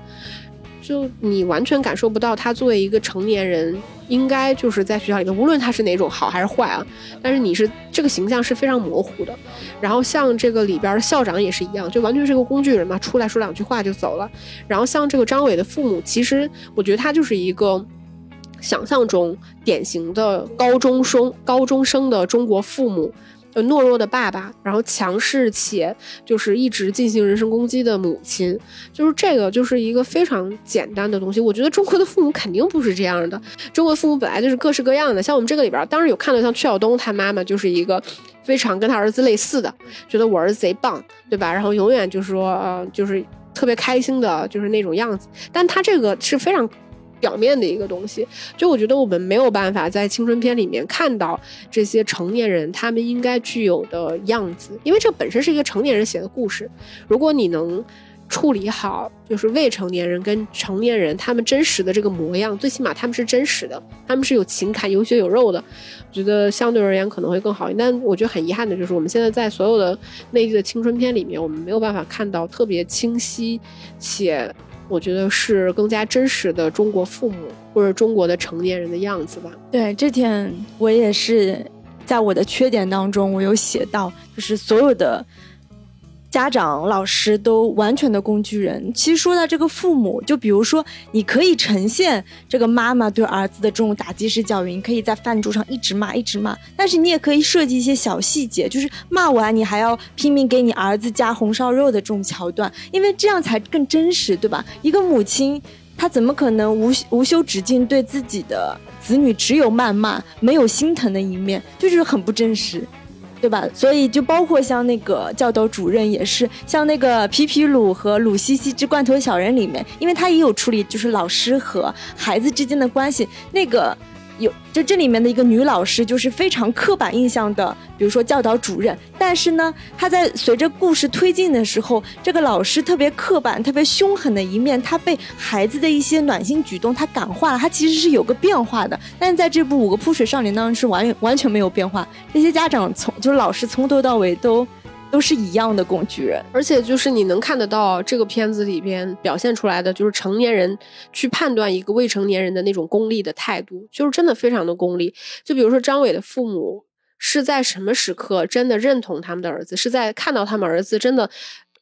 就你完全感受不到他作为一个成年人，应该就是在学校里面，无论他是哪种好还是坏啊，但是你是这个形象是非常模糊的。然后像这个里边的校长也是一样，就完全是个工具人嘛，出来说两句话就走了。然后像这个张伟的父母，其实我觉得他就是一个想象中典型的高中生、高中生的中国父母。懦弱的爸爸，然后强势且就是一直进行人身攻击的母亲，就是这个就是一个非常简单的东西。我觉得中国的父母肯定不是这样的，中国父母本来就是各式各样的。像我们这个里边，当然有看到像曲晓东他妈妈就是一个非常跟他儿子类似的，觉得我儿子贼棒，对吧？然后永远就是说呃，就是特别开心的，就是那种样子。但他这个是非常。表面的一个东西，就我觉得我们没有办法在青春片里面看到这些成年人他们应该具有的样子，因为这本身是一个成年人写的故事。如果你能处理好，就是未成年人跟成年人他们真实的这个模样，最起码他们是真实的，他们是有情感、有血有肉的，我觉得相对而言可能会更好。但我觉得很遗憾的就是，我们现在在所有的内地的青春片里面，我们没有办法看到特别清晰且。我觉得是更加真实的中国父母或者中国的成年人的样子吧。对，这天我也是在我的缺点当中，我有写到，就是所有的。家长、老师都完全的工具人。其实说到这个父母，就比如说，你可以呈现这个妈妈对儿子的这种打击式教育，你可以在饭桌上一直骂、一直骂。但是你也可以设计一些小细节，就是骂完你还要拼命给你儿子加红烧肉的这种桥段，因为这样才更真实，对吧？一个母亲，她怎么可能无无休止境对自己的子女只有谩骂，没有心疼的一面，就是很不真实。对吧？所以就包括像那个教导主任也是，像那个皮皮鲁和鲁西西之罐头小人里面，因为他也有处理就是老师和孩子之间的关系，那个。有，就这里面的一个女老师，就是非常刻板印象的，比如说教导主任。但是呢，她在随着故事推进的时候，这个老师特别刻板、特别凶狠的一面，她被孩子的一些暖心举动，她感化了，她其实是有个变化的。但是在这部《五个扑水少年》当中是完完全没有变化，那些家长从就是老师从头到尾都。都是一样的工具人，而且就是你能看得到这个片子里边表现出来的，就是成年人去判断一个未成年人的那种功利的态度，就是真的非常的功利。就比如说张伟的父母是在什么时刻真的认同他们的儿子，是在看到他们儿子真的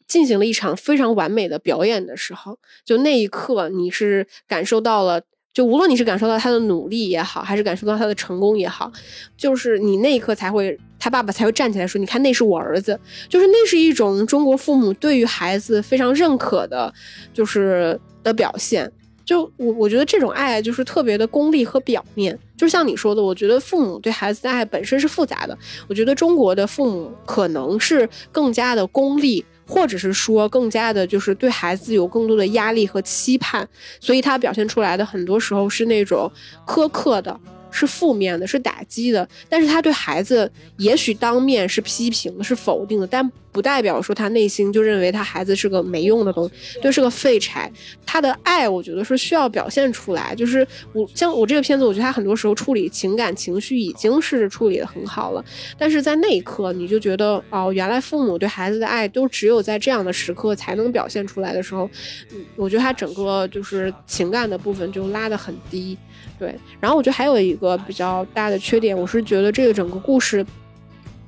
进行了一场非常完美的表演的时候，就那一刻你是感受到了。就无论你是感受到他的努力也好，还是感受到他的成功也好，就是你那一刻才会，他爸爸才会站起来说：“你看，那是我儿子。”就是那是一种中国父母对于孩子非常认可的，就是的表现。就我我觉得这种爱就是特别的功利和表面。就像你说的，我觉得父母对孩子的爱本身是复杂的。我觉得中国的父母可能是更加的功利。或者是说更加的，就是对孩子有更多的压力和期盼，所以他表现出来的很多时候是那种苛刻的。是负面的，是打击的，但是他对孩子也许当面是批评的，是否定的，但不代表说他内心就认为他孩子是个没用的东西，就是个废柴。他的爱，我觉得是需要表现出来。就是我像我这个片子，我觉得他很多时候处理情感情绪已经是处理的很好了，但是在那一刻，你就觉得哦，原来父母对孩子的爱都只有在这样的时刻才能表现出来的时候，嗯，我觉得他整个就是情感的部分就拉得很低。对，然后我觉得还有一个比较大的缺点，我是觉得这个整个故事，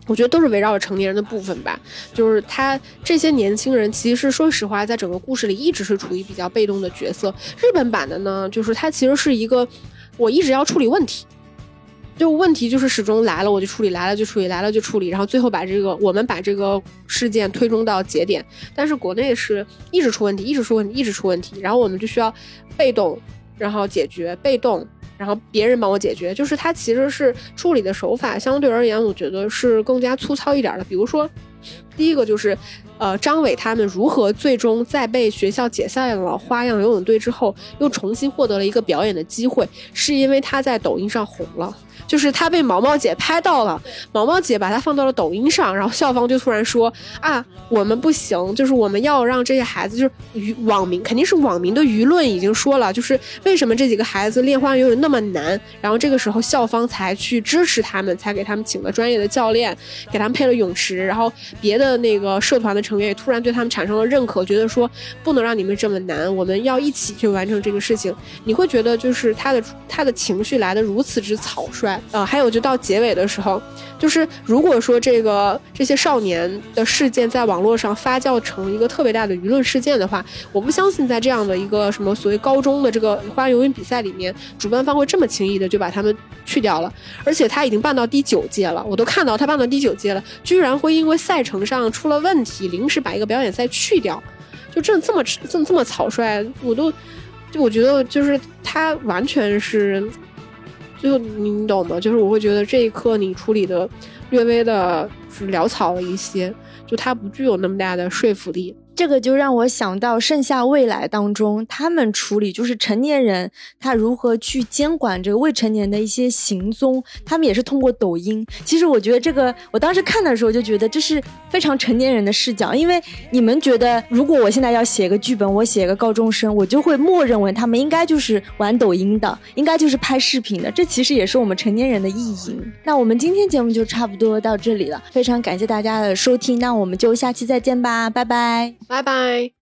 我觉得都是围绕着成年人的部分吧。就是他这些年轻人，其实说实话，在整个故事里一直是处于比较被动的角色。日本版的呢，就是他其实是一个，我一直要处理问题。就问题就是始终来了我就处理，来了就处理，来了就处理，然后最后把这个我们把这个事件推中到节点。但是国内是一直出问题，一直出问题，一直出问题，然后我们就需要被动，然后解决，被动，然后别人帮我解决。就是它其实是处理的手法相对而言，我觉得是更加粗糙一点的。比如说，第一个就是。呃，张伟他们如何最终在被学校解散了花样游泳队之后，又重新获得了一个表演的机会，是因为他在抖音上红了。就是他被毛毛姐拍到了，毛毛姐把他放到了抖音上，然后校方就突然说啊，我们不行，就是我们要让这些孩子，就是舆网民肯定是网民的舆论已经说了，就是为什么这几个孩子练花样游泳那么难，然后这个时候校方才去支持他们，才给他们请了专业的教练，给他们配了泳池，然后别的那个社团的成员也突然对他们产生了认可，觉得说不能让你们这么难，我们要一起去完成这个事情。你会觉得就是他的他的情绪来的如此之草率。呃，还有就到结尾的时候，就是如果说这个这些少年的事件在网络上发酵成一个特别大的舆论事件的话，我不相信在这样的一个什么所谓高中的这个花样游泳比赛里面，主办方会这么轻易的就把他们去掉了。而且他已经办到第九届了，我都看到他办到第九届了，居然会因为赛程上出了问题，临时把一个表演赛去掉，就这这么这么这么草率，我都就我觉得就是他完全是。就你懂吗？就是我会觉得这一刻你处理的略微的潦草了一些，就它不具有那么大的说服力。这个就让我想到《盛夏未来》当中，他们处理就是成年人他如何去监管这个未成年的一些行踪，他们也是通过抖音。其实我觉得这个，我当时看的时候就觉得这是非常成年人的视角，因为你们觉得如果我现在要写个剧本，我写个高中生，我就会默认为他们应该就是玩抖音的，应该就是拍视频的。这其实也是我们成年人的意淫。那我们今天节目就差不多到这里了，非常感谢大家的收听，那我们就下期再见吧，拜拜。拜拜。